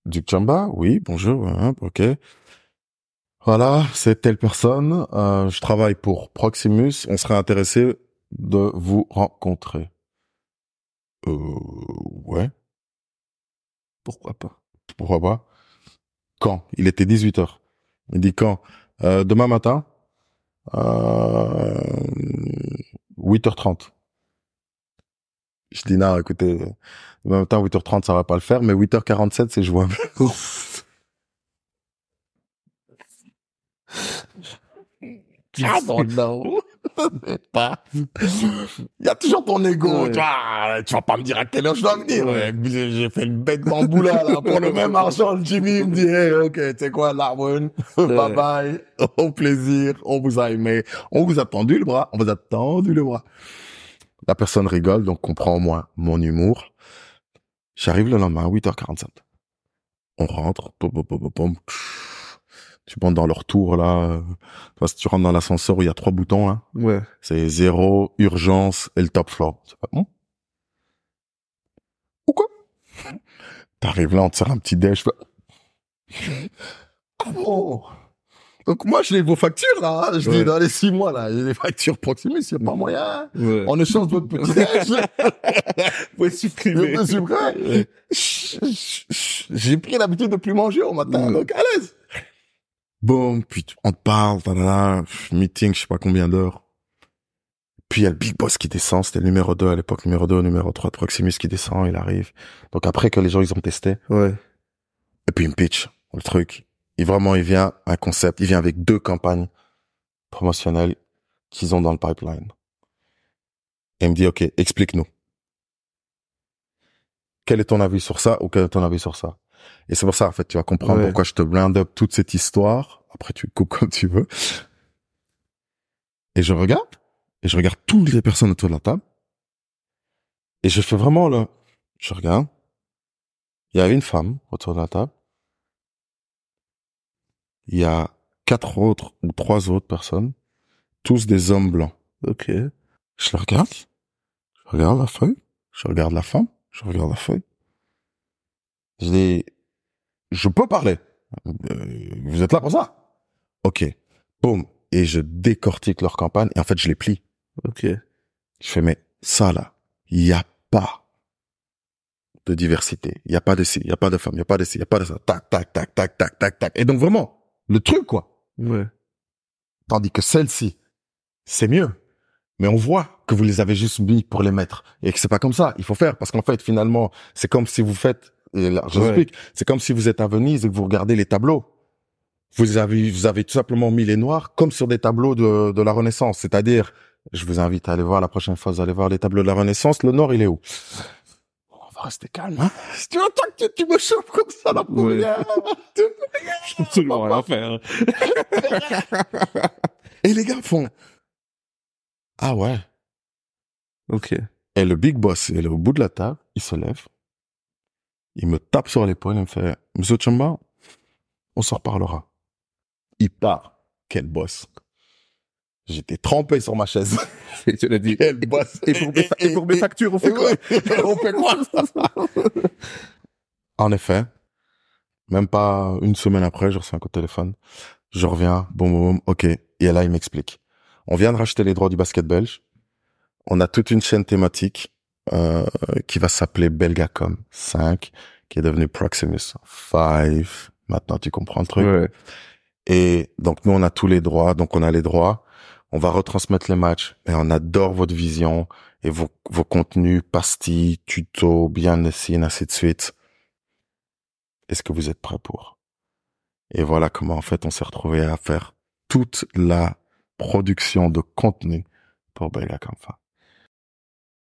Duc Chamba, oui, bonjour, hein, ok. Voilà, c'est telle personne. euh, je travaille pour Proximus. On serait intéressé de vous rencontrer. Euh, ouais, Pourquoi pas? Pourquoi pas? Quand? Il était 18h. Il dit quand? Euh, Demain matin, euh, 8h30. Je dis non, écoutez, demain matin 8h30 ça va pas le faire, mais 8h47 c'est jouable. Ah non, non. pas. Il y a toujours ton ego. Ouais. Tu, vois, tu vas pas me dire à quelle heure je dois venir. Ouais. J'ai fait une bête bamboula là pour le même argent. Jimmy me dit, hey, ok, tu sais quoi, Larwin, bye bye, au plaisir, on vous a aimé, on vous a tendu le bras, on vous a tendu le bras. La personne rigole, donc comprend au moins mon humour. J'arrive le lendemain à 8h47. On rentre, pom, pom, pom. Tu montes dans leur tour là. tu vois, si tu rentres dans l'ascenseur où il y a trois boutons là, Ouais. c'est zéro, urgence et le top floor. C'est pas bon Ou quoi? T'arrives là, on te sert un petit déj. je fais, Ah bon? Donc moi, j'ai vos factures là. hein. Je Ouais. dis dans les six mois là, j'ai des factures Proximus, il a pas moyen. Ouais. En échange votre petit Vous pouvez supprimer. J'ai pris l'habitude de plus manger au matin, Ouais. donc à l'aise. Bon, puis on te parle, tadada, pff, meeting, je sais pas combien d'heures. Puis il y a le big boss qui descend, c'était le numéro 2 à l'époque, numéro 2, numéro 3 de Proximus qui descend, il arrive. Donc après que les gens ils ont testé, Ouais. et puis il me pitch le truc. Et vraiment, il vient un concept, il vient avec deux campagnes promotionnelles qu'ils ont dans le pipeline. Et il me dit, OK, explique-nous. Quel est ton avis sur ça ou quel est ton avis sur ça? Et c'est pour ça, en fait, tu vas comprendre Ouais. pourquoi je te blind up toute cette histoire. Après, tu coupes comme tu veux. Et je regarde, et je regarde toutes les personnes autour de la table. Et je fais vraiment le, je regarde. Il y avait une femme autour de la table. Il y a quatre autres ou trois autres personnes, tous des hommes blancs. Ok. Je le regarde, je regarde la feuille, je regarde la femme, je regarde la feuille. Je dis, je peux parler. Euh, vous êtes là pour ça? Ok. Boum. Et je décortique leur campagne et en fait, je les plie. Ok. Je fais, mais ça là, il n'y a pas de diversité. Il n'y a pas de ci, il n'y a pas de femme, il n'y a pas de ci, il n'y a pas de ça. Tac, tac, tac, tac, tac, tac, tac. Et donc vraiment, le truc quoi. Ouais. Tandis que celle-ci, c'est mieux. Mais on voit que vous les avez juste mis pour les mettre. Et que c'est pas comme ça. Il faut faire. Parce qu'en fait, finalement, c'est comme si vous faites, et là, je Ouais. explique. C'est comme si vous êtes à Venise et que vous regardez les tableaux. Vous avez, vous avez tout simplement mis les noirs comme sur des tableaux de, de la Renaissance. C'est-à-dire, je vous invite à aller voir la prochaine fois, vous allez voir les tableaux de la Renaissance. Le nord, il est où? Va rester calme, hein. Tu entends que tu, tu me chauffes comme ça, la Ouais. première. Absolument rien faire. Et les gars font, ah ouais. Ok. Et le big boss, il est au bout de la table, il se lève, il me tape sur l'épaule, il me fait, Monsieur Chamba, on s'en reparlera. Il part. Quel boss. J'étais trempé sur ma chaise. Et tu l'as dit. Quel boss. Et pour mes, fa- et pour mes factures, on fait quoi On fait quoi En effet, même pas une semaine après, je reçois un coup de téléphone. Je reviens, boum, boum, boum, ok. Et là, il m'explique. On vient de racheter les droits du basket belge. On a toute une chaîne thématique euh, qui va s'appeler Belgacom 5, qui est devenue Proximus 5. Maintenant, tu comprends le truc. Ouais. Et donc, nous, on a tous les droits. Donc, on a les droits. On va retransmettre les matchs. Et on adore votre vision et vos, contenus, pastilles, tutos, bien dessinés, ainsi de suite. Est-ce que vous êtes prêts pour? Et voilà comment, en fait, on s'est retrouvé à faire toute la production de contenu pour Belgacom 5.